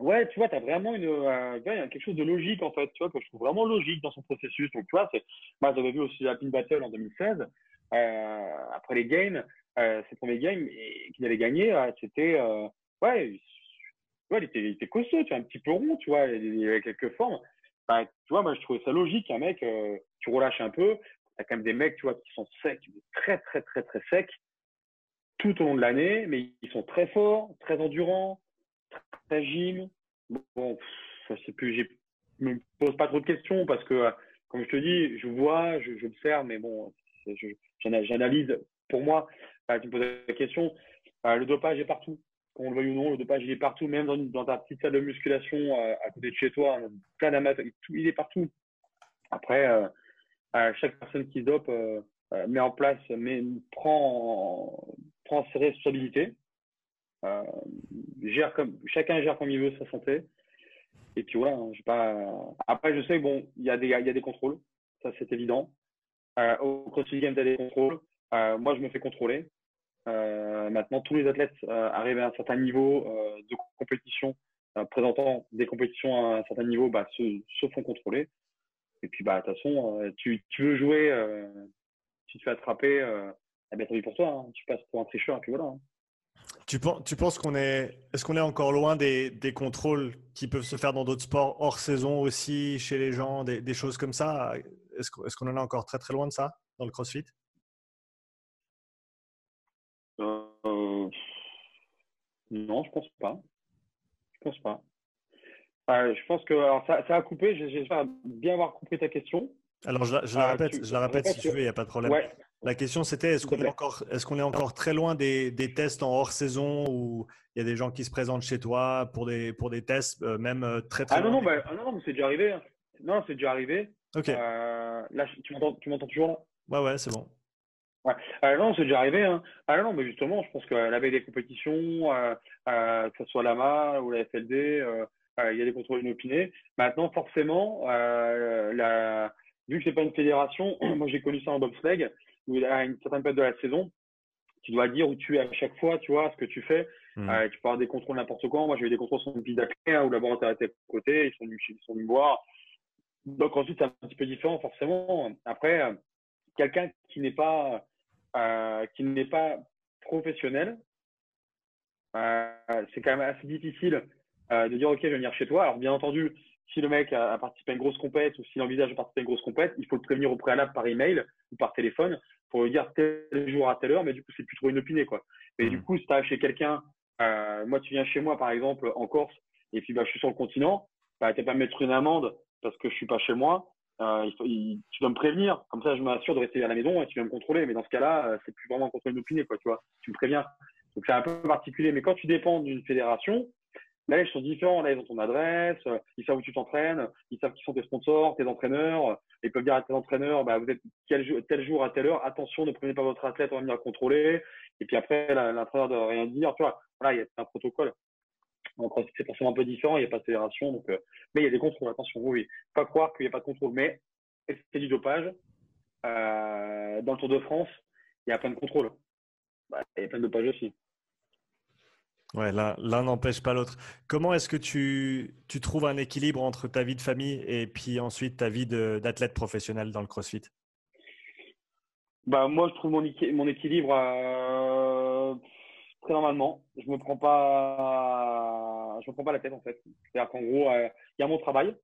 Ouais, tu vois, tu as vraiment une, euh, quelque chose de logique, en fait, tu vois, que je trouve vraiment logique dans son processus. Donc, tu vois, moi, j'avais vu aussi la Pin Battle en 2016, euh, après les games, euh, ses premiers games qu'il avait gagné, euh, c'était, ouais, il, était, il costaud, tu vois, un petit peu rond, tu vois, il avait quelques formes. Bah, tu vois, moi, je trouvais ça logique, un mec, tu relâches un peu, tu as quand même des mecs, tu vois, qui sont secs, très, très, très, très secs, tout au long de l'année, mais ils sont très forts, très endurants, très agiles. Bon, je sais plus, je me pose pas trop de questions parce que, comme je te dis, je vois, j'observe, mais bon, j'analyse. Pour moi, tu me poses la question, euh, le dopage est partout. Qu'on le veuille ou non, le dopage il est partout, même dans, ta petite salle de musculation euh, à côté de chez toi, plein d'amateurs, il est partout. Après, euh, chaque personne qui dope met en place, mais prend prend ses responsabilités, euh, gère comme, chacun gère comme il veut sa santé. Et puis voilà, hein, pas. Après, je sais bon, il y a des, y a des contrôles, ça c'est évident. Euh, au CrossFit Games, il y a des contrôles. Euh, moi, je me fais contrôler. Euh, maintenant, tous les athlètes euh, arrivent à un certain niveau euh, de compétition, présentant des compétitions à un certain niveau, bah, se, se font contrôler. Et puis, bah, de toute façon, tu, tu veux jouer, tu te fais attraper, eh bien, pour toi. Hein. Tu passes pour un tricheur et puis voilà. Hein. Tu, tu penses qu'on est, est-ce qu'on est encore loin des, contrôles qui peuvent se faire dans d'autres sports hors saison aussi, chez les gens, des, choses comme ça? Est-ce qu'on est en est encore très très loin de ça dans le CrossFit? Non, je pense pas. Je pense pas. Euh, je pense que alors ça, ça a coupé. J'espère bien avoir compris ta question. Alors je la, je la euh, répète, je la répète si tu veux, il n'y a pas de problème. Ouais. La question, c'était est-ce qu'on est, encore, est, est encore très loin des, des, tests en hors saison où il y a des gens qui se présentent chez toi pour des, pour des tests, euh, même euh, très très ah, non, non, bah, ah non, non, c'est déjà arrivé. Hein. Non, c'est déjà arrivé. Ok. Euh, là, tu m'entends, tu m'entends toujours là? Ouais, ouais, c'est bon. Ouais. Euh, non, c'est déjà arrivé. Hein. Ah non, mais justement, je pense qu'à la veille des compétitions, que ce soit l'AMA ou la FLD, il y a des contrôles inopinés. Maintenant, forcément, la... vu que c'est pas une fédération, [clears throat] moi j'ai connu ça en bobsleigh, où à une certaine période de la saison, tu dois dire où tu es à chaque fois, tu vois, ce que tu fais. Hmm. Euh, tu peux avoir des contrôles n'importe quoi. Moi, j'ai eu des contrôles sur une piste d'athlète où le laboratoire était à côté, ils sont venus, ils sont venus voir. Donc ensuite, c'est un petit peu différent, forcément. Après, euh, quelqu'un qui n'est pas, euh, qui n'est pas professionnel, euh, c'est quand même assez difficile euh, de dire, OK, je vais venir chez toi. Alors, bien entendu, si le mec a, participé à une grosse compète ou s'il envisage de participer à une grosse compète, il faut le prévenir au préalable par email ou par téléphone pour lui dire tel jour à telle heure, mais du coup, c'est plus trop inopiné, quoi. Mais du mmh. coup, si tu chez quelqu'un, euh, moi, tu viens chez moi, par exemple, en Corse, et puis bah, je suis sur le continent, bah, tu pas me mettre une amende parce que je suis pas chez moi, euh, il tu dois me prévenir. Comme ça, je m'assure de rester à la maison et tu viens me contrôler. Mais dans ce cas-là, euh, c'est plus vraiment un contrôle inopiné, quoi, tu vois. Tu me préviens. Donc, c'est un peu particulier. Mais quand tu dépends d'une fédération, là, ils sont différents. Là, ils ont ton adresse, euh, ils savent où tu t'entraînes, ils savent qui sont tes sponsors, tes entraîneurs. Ils peuvent dire à tes entraîneurs, bah, vous êtes tel jour, à telle heure, attention, ne prenez pas votre athlète, on va venir contrôler. Et puis après, l'entraîneur ne doit rien dire. Tu vois, voilà, il y a un protocole. C'est forcément un peu différent, il n'y a pas de fédération. Donc, euh, mais il y a des contrôles, attention, oui. Pas croire qu'il n'y a pas de contrôle. Mais c'est du dopage. Euh, dans le Tour de France, il y a plein de contrôles. Bah, il y a plein de dopage aussi. Ouais, l'un n'empêche pas l'autre. Comment est-ce que tu, tu, trouves un équilibre entre ta vie de famille et puis ensuite ta vie d'athlète professionnel dans le CrossFit? Bah, Moi, je trouve mon, mon équilibre euh, très normalement. Je me prends pas, je me prends pas la tête en fait. C'est-à-dire qu'en gros, euh, il y a mon travail,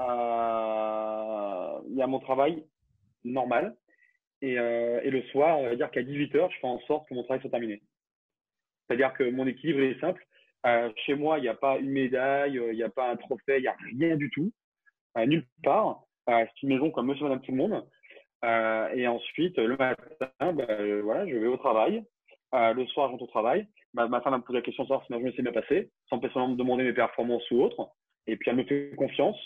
euh, il y a mon travail normal, et, euh, et le soir, on va dire qu'à 18 h je fais en sorte que mon travail soit terminé. C'est-à-dire que mon équilibre est simple. chez moi, il n'y a pas une médaille, il n'y a pas un trophée, il n'y a rien du tout, nulle part. c'est une maison comme Monsieur, Madame, tout le monde. et ensuite, le matin, ben, voilà, je vais au travail. Euh, le soir, je rentre au travail. Ma, ma femme me pose la question de savoir si ma journée s'est bien passée, sans spécialement me demander mes performances ou autres. Et puis, elle me fait confiance.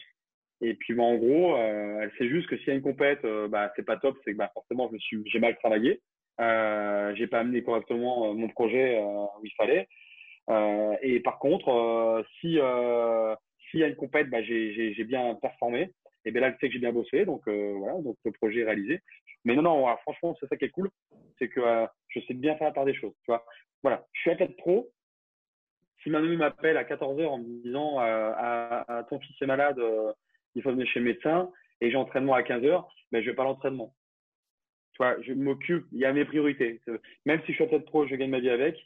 Et puis, bah, en gros, euh, elle sait juste que s'il y a une compète, euh, bah, c'est pas top, c'est que bah, forcément, j'ai mal travaillé. Euh, j'ai pas amené correctement euh, mon projet où il fallait. et par contre, si s'il y a une compète, bah, j'ai, j'ai, bien performé. Et bien là, elle sait que j'ai bien bossé, donc voilà, donc le projet est réalisé. Mais non, non, franchement, c'est ça qui est cool, c'est que euh, je sais bien faire la part des choses. Tu vois voilà, je suis athlète pro. Si Manu m'appelle à 14h en me disant euh, à, ton fils est malade, euh, il faut venir chez le médecin et j'ai entraînement à 15h, ben, je vais pas l'entraînement. Tu vois, je m'occupe, il y a mes priorités. Même si je suis athlète pro, je gagne ma vie avec,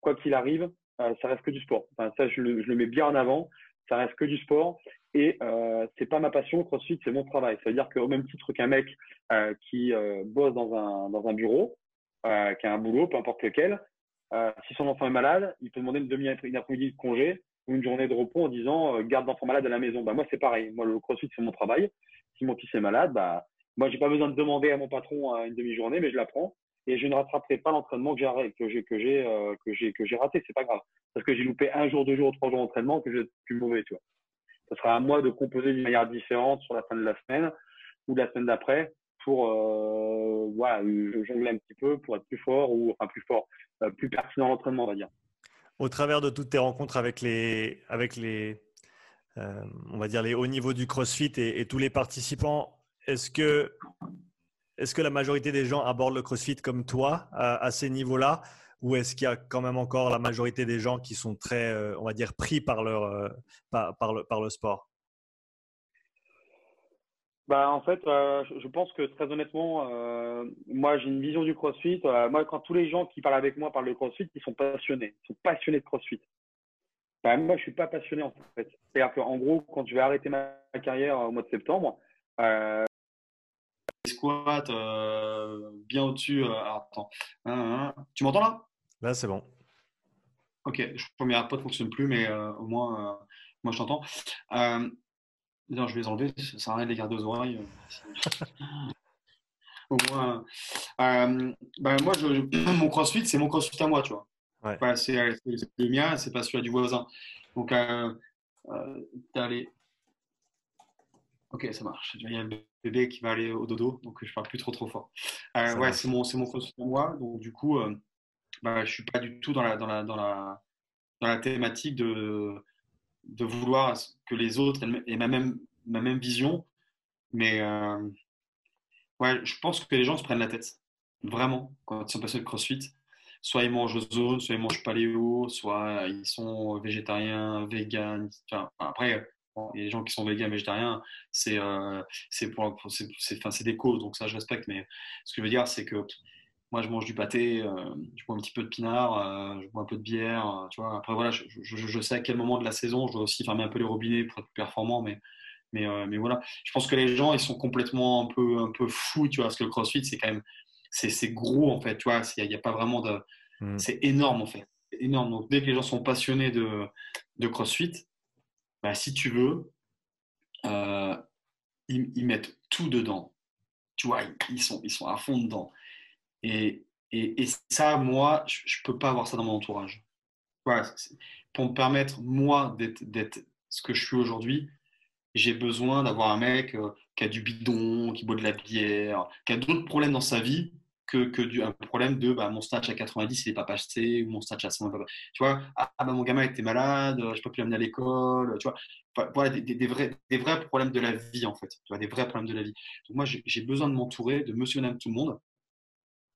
quoi qu'il arrive, ça reste que du sport. Enfin, ça, je le, je le mets bien en avant. Ça reste que du sport et euh, c'est pas ma passion, CrossFit, c'est mon travail. Ça veut dire qu'au même titre qu'un mec euh, qui euh, bosse dans un, dans un bureau, euh, qui a un boulot, peu importe lequel, si son enfant est malade, il peut demander une demi une après-midi de congé ou une journée de repos en disant garde l'enfant malade à la maison. Bah moi c'est pareil. Moi le CrossFit c'est mon travail. Si mon fils est malade, bah moi j'ai pas besoin de demander à mon patron une demi-journée, mais je la prends et je ne rattraperai pas l'entraînement que j'ai que j'ai que j'ai que j'ai raté. C'est pas grave parce que j'ai loupé un jour, deux jours, trois jours d'entraînement que je suis mauvais, tu ce sera à moi de composer d'une manière différente sur la fin de la semaine ou la semaine d'après pour euh, voilà, jongler un petit peu pour être plus fort ou enfin plus fort, euh, plus pertinent l'entraînement, on va dire. Au travers de toutes tes rencontres avec les, avec les, euh, on va dire les hauts niveaux du CrossFit et, tous les participants, est-ce que, est-ce que la majorité des gens abordent le CrossFit comme toi à ces niveaux-là? Ou est-ce qu'il y a quand même encore la majorité des gens qui sont très, euh, on va dire, pris par, leur, euh, par, le, par le sport? Bah, en fait, euh, je pense que très honnêtement, moi j'ai une vision du CrossFit. moi, quand tous les gens qui parlent avec moi parlent de CrossFit, ils sont passionnés. Ils sont passionnés de CrossFit. Bah, moi, je suis pas passionné en fait. C'est-à-dire qu'en gros, quand je vais arrêter ma carrière au mois de septembre, squats bien au-dessus. attends, hein, hein. tu m'entends là? Là, c'est bon. Ok, je crois que mes AirPods ne fonctionnent plus, mais euh, au moins, euh, moi, je t'entends. Euh, je vais les enlever, ça sert à rien de les garder aux oreilles. [laughs] au moins, ben, moi, je, [clears throat] mon crossfit, c'est mon crossfit à moi, tu vois. Ouais. c'est le mien, c'est pas celui du voisin. Donc, euh, allé. Ok, ça marche. Il y a un bébé qui va aller au dodo, donc je parle plus trop trop fort. ouais, c'est mon, mon crossfit à moi. Donc, du coup, bah, je suis pas du tout dans la, dans la, dans la, dans la thématique de, de vouloir que les autres aient ma même, ma même vision. Mais euh, ouais, je pense que les gens se prennent la tête. Vraiment, quand ils sont passés de CrossFit. Soit ils mangent zone, soit ils mangent paléo, soit ils sont végétariens, véganes. Enfin, après, il a des gens qui sont véganes, végétariens, c'est euh, c'est des causes, donc ça je respecte. Mais ce que je veux dire, c'est que moi, je mange du pâté, euh, je bois un petit peu de pinard, euh, je bois un peu de bière. Euh, tu vois. Après, voilà, je, je, sais à quel moment de la saison, je dois aussi fermer un peu les robinets pour être plus performant. Mais, mais, mais voilà, je pense que les gens, ils sont complètement un peu, un peu fous, tu vois, parce que le crossfit, c'est quand même, c'est gros, en fait, tu vois, il n'y a, pas vraiment de. Mm. C'est énorme, en fait. Énorme. Donc, dès que les gens sont passionnés de, de crossfit, bah, si tu veux, ils, mettent tout dedans. Tu vois, ils sont, ils sont à fond dedans. Et, et, ça, moi, je ne peux pas avoir ça dans mon entourage. pour me permettre, moi, d'être ce que je suis aujourd'hui, j'ai besoin d'avoir un mec euh, qui a du bidon, qui boit de la bière, qui a d'autres problèmes dans sa vie que, que un problème de bah, mon stage à 90 il n'est pas passé ou mon stage à 100 tu vois ah, bah, mon gamin était malade je peux plus l'amener à l'école tu vois. Voilà des, des, vrais, des vrais problèmes de la vie en fait. Tu vois des vrais problèmes de la vie. Donc moi j'ai besoin de m'entourer de monsieur et madame tout le monde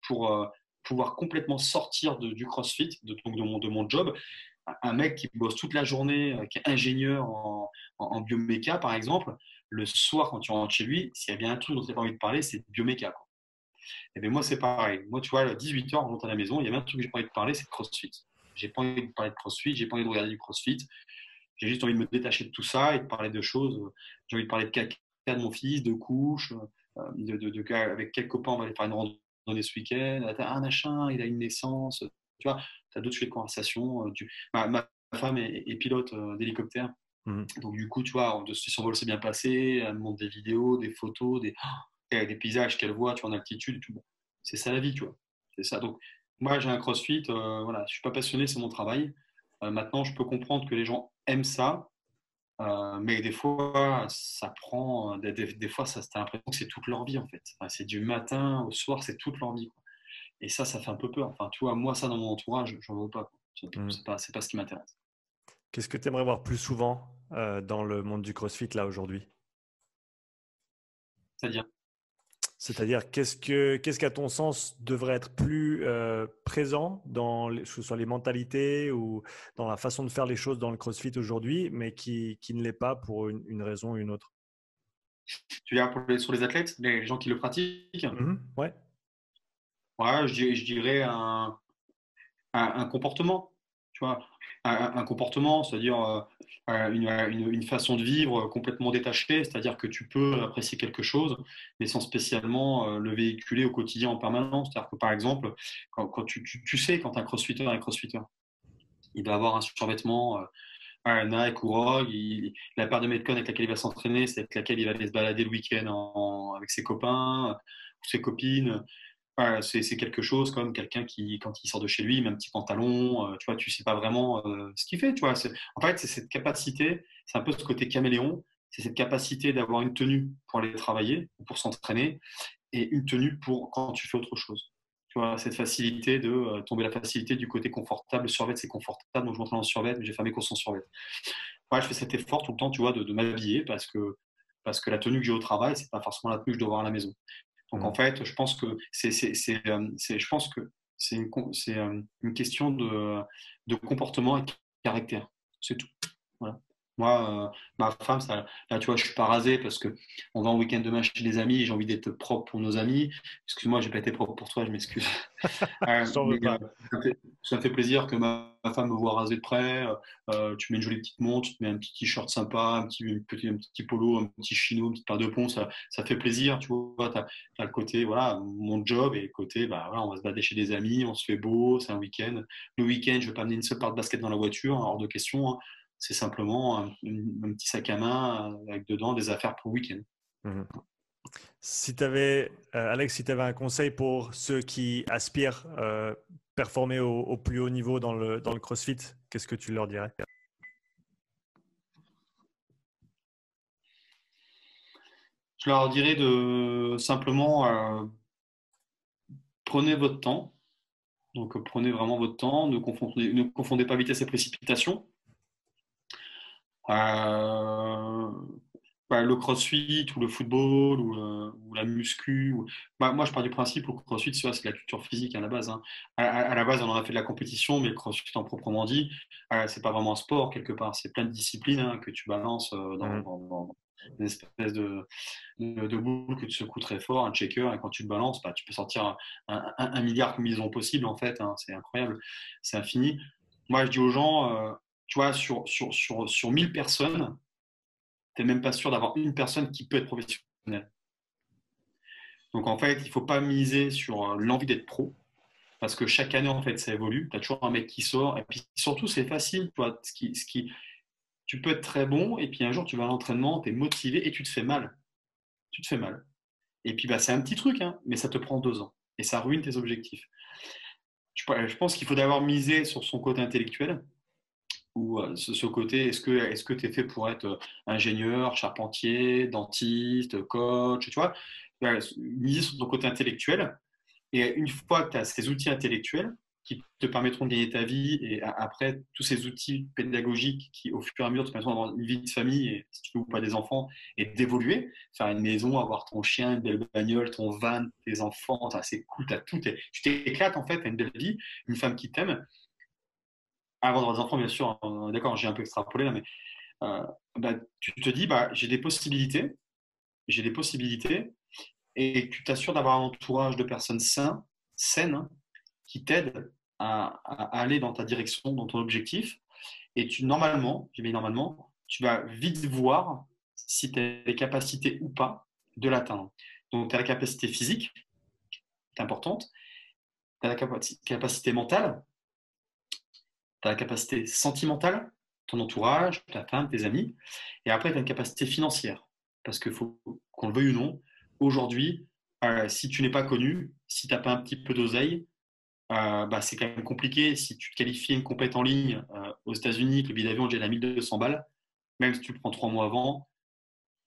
pour euh, pouvoir complètement sortir de, du crossfit de, de, mon, de mon job un mec qui bosse toute la journée, euh, qui est ingénieur en, en, bioméca, par exemple, le soir, quand tu rentres chez lui, s'il y a bien un truc dont tu n'as pas envie de parler, c'est bioméca. Et bien moi, c'est pareil. Moi, tu vois, à 18h, on rentre à la maison, il y a bien un truc que j'ai pas envie de parler, c'est crossfit. J'ai pas envie de parler de crossfit, j'ai pas envie de regarder du crossfit. J'ai juste envie de me détacher de tout ça et de parler de choses. J'ai envie de parler de caca de mon fils, de couches, euh, de, de, avec quel copain on va aller faire une randonnée ce week-end. Ah, un machin, il a une naissance. Tu vois, tu as d'autres sujets de conversation. Euh, ma, femme est, pilote euh, d'hélicoptère. Mmh. Donc, du coup, tu vois, son vol s'est bien passé. Elle me montre des vidéos, des photos, des, [gasps] des paysages qu'elle voit tu vois, en altitude. Bon. C'est ça la vie, tu vois. C'est ça. Donc, moi, j'ai un crossfit. Euh, voilà, je suis pas passionné, c'est mon travail. maintenant, je peux comprendre que les gens aiment ça. Mais des fois, ça prend. Des, des, fois, ça, as l'impression que c'est toute leur vie, en fait. c'est du matin au soir, c'est toute leur vie. Quoi. Et ça, ça fait un peu peur. Enfin, tu vois, moi, ça dans mon entourage, je n'en veux pas. Mmh. C'est pas, pas ce qui m'intéresse. Qu'est-ce que tu aimerais voir plus souvent euh, dans le monde du CrossFit là aujourd'hui? C'est-à-dire? C'est-à-dire, qu'est-ce que, qu'est-ce qu'à ton sens devrait être plus euh, présent dans les, soit les mentalités ou dans la façon de faire les choses dans le CrossFit aujourd'hui, mais qui, qui ne l'est pas pour une, raison ou une autre? Tu veux dire pour sur les athlètes, les gens qui le pratiquent? Mmh Ouais. Ouais, je, dirais un, un, comportement, tu vois, un, comportement, c'est-à-dire euh, une, façon de vivre complètement détachée, c'est-à-dire que tu peux apprécier quelque chose, mais sans spécialement euh, le véhiculer au quotidien en permanence. C'est-à-dire que par exemple, quand, tu, sais, quand un crossfitter est crossfitter, il doit avoir un survêtement. Euh, Nike ou Rogue, la paire de Metcon avec laquelle il va s'entraîner, c'est avec laquelle il va aller se balader le week-end avec ses copains ou ses copines c'est quelque chose comme quelqu'un qui, quand il sort de chez lui, il met un petit pantalon, euh, tu vois, tu sais pas vraiment euh, ce qu'il fait, tu vois. En fait, c'est cette capacité, c'est un peu ce côté caméléon, c'est cette capacité d'avoir une tenue pour aller travailler, pour s'entraîner, et une tenue pour quand tu fais autre chose. Tu vois, cette facilité de euh, tomber la facilité du côté confortable. Le survêt, c'est confortable, donc je m'entraîne en survêt, mais j'ai fait mes courses en survêt. Ouais, je fais cet effort tout le temps, tu vois, de, de m'habiller parce que parce que la tenue que j'ai au travail, c'est pas forcément la tenue que je dois avoir à la maison. Donc en mmh. fait, je pense que c'est, euh, je pense que c'est une, euh, une, question de, de comportement et de caractère. C'est tout. Voilà. Moi, euh, ma femme, ça, là, tu vois, je suis pas rasé parce que on va en week-end demain chez des amis. J'ai envie d'être propre pour nos amis. Excuse-moi, j'ai pas été propre pour toi, je m'excuse. [laughs] euh, ça, me fait, plaisir que ma, femme me voit rasé de près. Euh, tu mets une jolie petite montre, tu mets un petit t-shirt sympa, un petit, petit, un petit polo, un petit chino, une petite paire de pont. Ça, ça fait plaisir, tu vois. Tu as, le côté, voilà, mon job et le côté, bah, voilà, on va se balader chez des amis, on se fait beau, c'est un week-end. Le week-end, je vais pas amener une seule paire de basket dans la voiture, hors de question. Hein c'est simplement un, petit sac à main avec dedans des affaires pour le week-end. Mhm. Si tu avais, euh, Alex, si tu avais un conseil pour ceux qui aspirent à euh, performer au, plus haut niveau dans le, dans le CrossFit, qu'est-ce que tu leur dirais? Je leur dirais de simplement euh, prenez votre temps. Donc prenez vraiment votre temps, ne confondez, ne confondez pas vitesse et précipitation. Euh, bah, le crossfit ou le football ou, euh, la muscu. Bah, moi, je pars du principe que le crossfit, c'est la culture physique à la base. Hein. À, la base, on en a fait de la compétition, mais le crossfit en proprement dit, euh, c'est pas vraiment un sport quelque part. C'est plein de disciplines hein, que tu balances mmh. dans, une espèce de, de, boule que tu secoues très fort, un checker, et quand tu le balances, bah, tu peux sortir un, milliard de possibles en fait. Hein. c'est incroyable, c'est infini. Moi, je dis aux gens, tu vois, sur, sur, sur, sur 1000 personnes, tu n'es même pas sûr d'avoir une personne qui peut être professionnelle. Donc en fait, il ne faut pas miser sur euh, l'envie d'être pro, parce que chaque année, en fait, ça évolue. Tu as toujours un mec qui sort, et puis surtout, c'est facile. Tu, qui, ce tu peux être très bon, et puis un jour, tu vas à l'entraînement, tu es motivé et tu te fais mal. tu te fais mal. Et puis, bah, c'est un petit truc, hein, mais ça te prend deux ans. Et ça ruine tes objectifs. Je, pense qu'il faut d'abord miser sur son côté intellectuel ou euh, ce, côté, est-ce que tu es fait pour être euh, ingénieur, charpentier, dentiste, coach, tu vois? Miser sur ton côté intellectuel. Et une fois que tu as ces outils intellectuels, qui te permettront de gagner ta vie et après tous ces outils pédagogiques qui au fur et à mesure te permettront d'avoir une vie de famille si tu veux ou pas des enfants et d'évoluer, faire une maison, avoir ton chien, une belle bagnole, ton van, tes enfants, c'est cool, as tout, tu t'éclates en fait, tu une belle vie, une femme qui t'aime. Avant d'avoir des enfants, bien sûr, hein, d'accord, j'ai un peu extrapolé là, mais euh, bah, tu te dis, bah, j'ai des possibilités, j'ai des possibilités, et tu t'assures d'avoir un entourage de personnes saines, saines, qui t'aident à, aller dans ta direction, dans ton objectif. Et tu, normalement, j'ai normalement, tu vas vite voir si tu as les capacités ou pas de l'atteindre. Donc, tu as la capacité physique, qui est importante, tu as la capacité mentale, tu as la capacité sentimentale, ton entourage, ta femme, tes amis, et après, tu as une capacité financière. Parce qu'il faut qu'on le veuille ou non, aujourd'hui, euh, si tu n'es pas connu, si tu n'as pas un petit peu d'oseille, euh, bah, c'est quand même compliqué. Si tu te qualifies une compète en ligne euh, aux États-Unis, le billet d'avion est déjà à 1200 balles, même si tu le prends trois mois avant,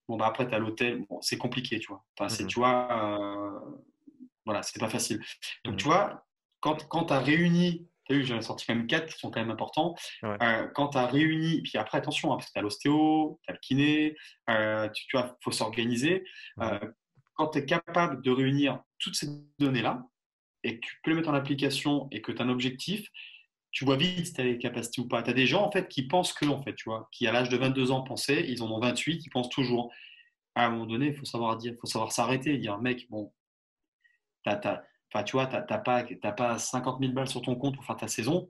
bon, bah, après tu as l'hôtel, bon, c'est compliqué, tu vois. Enfin, c'est, mmh tu vois, voilà, c'est pas facile. Donc, tu mmh vois, quand, quand tu as réuni, tu as vu, j'en ai sorti quand même quatre qui sont quand même importants. quand tu as réuni, puis après, attention, hein, parce que tu as l'ostéo, tu as le kiné, tu, tu vois, il faut s'organiser. quand tu es capable de réunir toutes ces données-là, et que tu peux le mettre en application et que tu as un objectif, tu vois vite si tu as les capacités ou pas. Tu as des gens en fait qui pensent que, en fait, tu vois, qui à l'âge de 22 ans pensaient, ils en ont 28, ils pensent toujours. À un moment donné, il faut savoir dire, faut savoir s'arrêter, dire, mec, bon, tu vois, tu n'as pas, pas 50 000 balles sur ton compte pour faire ta saison.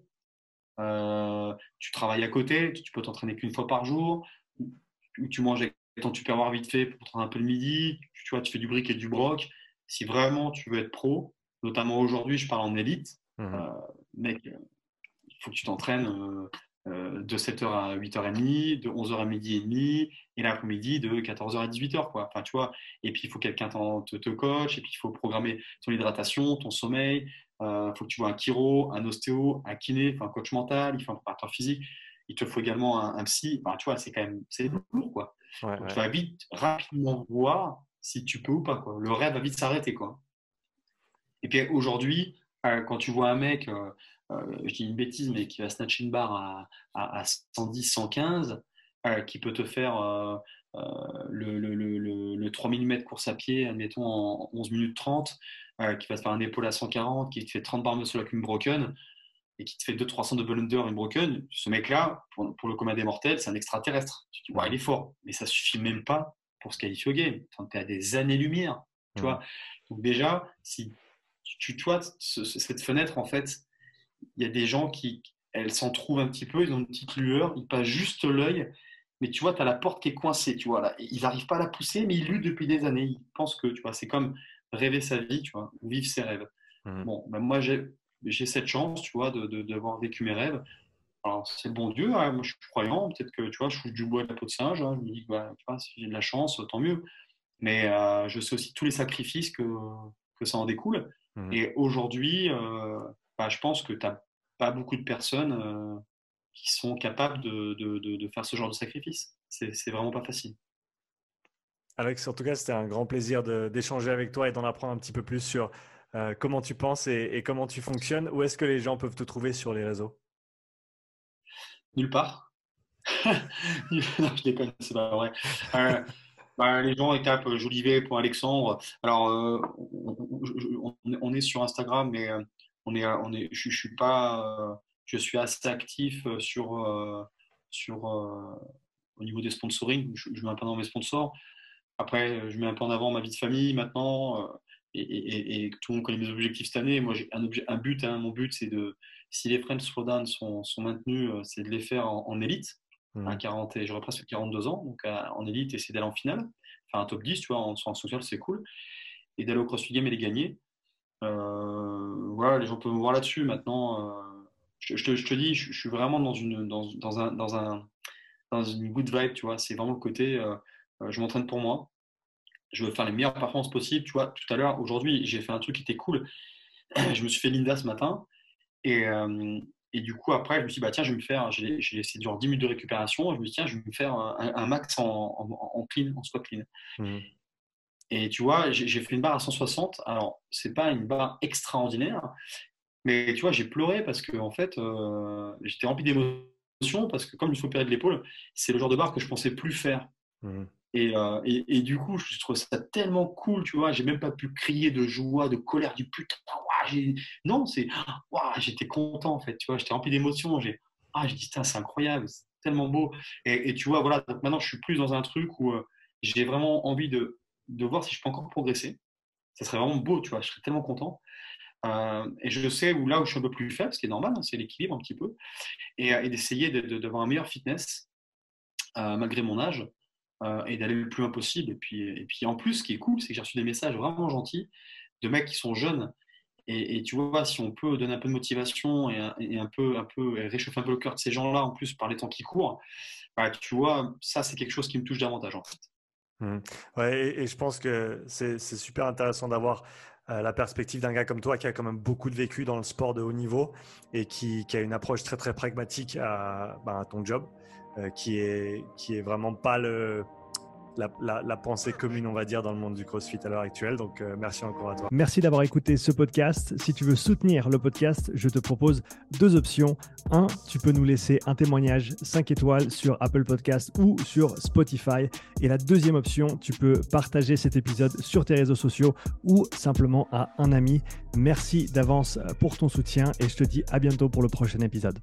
Euh, tu travailles à côté, tu peux t'entraîner qu'une fois par jour, ou tu manges avec ton tupperware vite fait pour t'entraîner un peu le midi, tu vois, tu fais du brick et du broc. Si vraiment tu veux être pro, notamment aujourd'hui, je parle en élite. Mmh. Euh, mec, il faut que tu t'entraînes euh, euh, de 7h à 8h30, de 11h à midi et demi, et l'après-midi de 14h à 18h. Quoi. Enfin, tu vois, et puis il faut que quelqu'un te, te, coach, et puis il faut programmer ton hydratation, ton sommeil. Il faut que tu vois un chiro, un ostéo, un kiné, un coach mental, il faut un préparateur physique. Il te faut également un, psy. Enfin, tu vois, c'est quand même c'est lourd. Quoi. Tu vas vite, rapidement voir si tu peux ou pas. Quoi. Le rêve va vite s'arrêter. quoi. Et puis aujourd'hui, euh, quand tu vois un mec, euh, euh, je dis une bêtise, mais qui va snatcher une barre à, à, 110, 115, qui peut te faire le, le, le, le, 3000 mètres course à pied, admettons, en 11 minutes 30, qui va te faire un épaule à 140, qui te fait 30 barres muscle avec une broken, et qui te fait 200-300 de under une broken, ce mec-là, pour, le commun des mortels, c'est un extraterrestre. Tu dis, ouais, il est fort, mais ça suffit même pas pour se qualifier au game. Tu es à des années-lumière. Tu vois Donc déjà, si tu, vois, cette fenêtre, en fait, il y a des gens qui, elles s'en trouvent un petit peu, ils ont une petite lueur, ils passent juste l'œil, mais tu vois, tu as la porte qui est coincée, tu vois, là. Ils n'arrivent pas à la pousser, mais ils luttent depuis des années. Ils pensent que, tu vois, c'est comme rêver sa vie, tu vois, vivre ses rêves. Mmh. Bon, ben moi, j'ai cette chance, tu vois, d'avoir de, vécu mes rêves. Alors, c'est le bon Dieu, hein. moi je suis croyant, peut-être que, tu vois, je suis du bois de la peau de singe, hein. je me dis que, bah, tu vois, si j'ai de la chance, tant mieux. Mais euh, je sais aussi tous les sacrifices que, que ça en découle. Mmh. Et aujourd'hui, euh, bah, je pense que tu n'as pas beaucoup de personnes euh, qui sont capables de, de, de, faire ce genre de sacrifice. C'est vraiment pas facile. Alex, en tout cas, c'était un grand plaisir d'échanger avec toi et d'en apprendre un petit peu plus sur euh, comment tu penses et, comment tu fonctionnes. Où est-ce que les gens peuvent te trouver sur les réseaux? Nulle part. [laughs] non, je déconne, c'est pas vrai. Bah, les gens tapent euh, Jolivet pour Alexandre. Alors, euh, on, est sur Instagram, mais euh, on est, on est, je, suis pas, je suis assez actif sur, sur au niveau des sponsoring. Je, mets un peu dans mes sponsors. Après, je mets un peu en avant ma vie de famille maintenant. Et, tout le monde connaît mes objectifs cette année. Moi, j'ai un, un but. Hein. mon but, c'est de, si les French Slowdown sont, sont maintenus, c'est de les faire en élite. 40 mmh. j'aurais presque 42 ans, donc en élite, essayer d'aller en finale, faire un top 10, tu vois, en, en social, c'est cool. Et d'aller au CrossFit Game et les gagner. Euh, voilà, les gens peuvent me voir là-dessus. Maintenant, euh, je, te, dis, je, suis vraiment dans une, dans, dans, un, dans, un, dans une good vibe, tu vois. C'est vraiment le côté, euh, je m'entraîne pour moi. je veux faire les meilleures performances possibles. Tu vois, tout à l'heure, aujourd'hui, j'ai fait un truc qui était cool. [clears throat] je me suis fait Linda ce matin. Et, et du coup, après, je me suis dit, bah, tiens, je vais me faire, j'ai laissé durant 10 minutes de récupération. Je me suis dit, tiens, je vais me faire un, max en, en, clean, en squat clean. Mmh. Et tu vois, j'ai fait une barre à 160. Alors, c'est pas une barre extraordinaire, mais tu vois, j'ai pleuré parce que, en fait, euh, j'étais rempli d'émotions parce que, comme je me suis opéré de l'épaule, c'est le genre de barre que je pensais plus faire. Mmh. Euh, et, et, du coup, je trouve ça tellement cool, tu vois. J'ai même pas pu crier de joie, de colère, du putain. non, c'est. [gasps] J'étais content, en fait, tu vois. J'étais rempli d'émotions. J'ai ah, dit, c'est incroyable, c'est tellement beau. Et, tu vois, voilà. Donc maintenant, je suis plus dans un truc où euh, j'ai vraiment envie de, de voir si je peux encore progresser. Ça serait vraiment beau, tu vois. Je serais tellement content. Euh, et je sais où là où je suis un peu plus faible, ce qui est normal, hein, c'est l'équilibre un petit peu, et, et d'essayer d'avoir un meilleur fitness malgré mon âge. Euh, et d'aller le plus loin possible. Et puis, et puis en plus, ce qui est cool, c'est que j'ai reçu des messages vraiment gentils de mecs qui sont jeunes. Et, tu vois, si on peut donner un peu de motivation et, un, peu, un peu réchauffer un peu le cœur de ces gens-là, en plus par les temps qui courent, bah, tu vois, ça c'est quelque chose qui me touche davantage en fait. Mmh. Ouais, et, je pense que c'est super intéressant d'avoir euh, la perspective d'un gars comme toi qui a quand même beaucoup de vécu dans le sport de haut niveau et qui, a une approche très très pragmatique à, bah, ton job. Euh, qui est qui est vraiment pas le la, pensée commune, on va dire, dans le monde du CrossFit à l'heure actuelle. Donc, euh, merci encore à toi. Merci d'avoir écouté ce podcast. Si tu veux soutenir le podcast, je te propose deux options. Un, tu peux nous laisser un témoignage 5 étoiles sur Apple Podcast ou sur Spotify. Et la deuxième option, tu peux partager cet épisode sur tes réseaux sociaux ou simplement à un ami. Merci d'avance pour ton soutien et je te dis à bientôt pour le prochain épisode.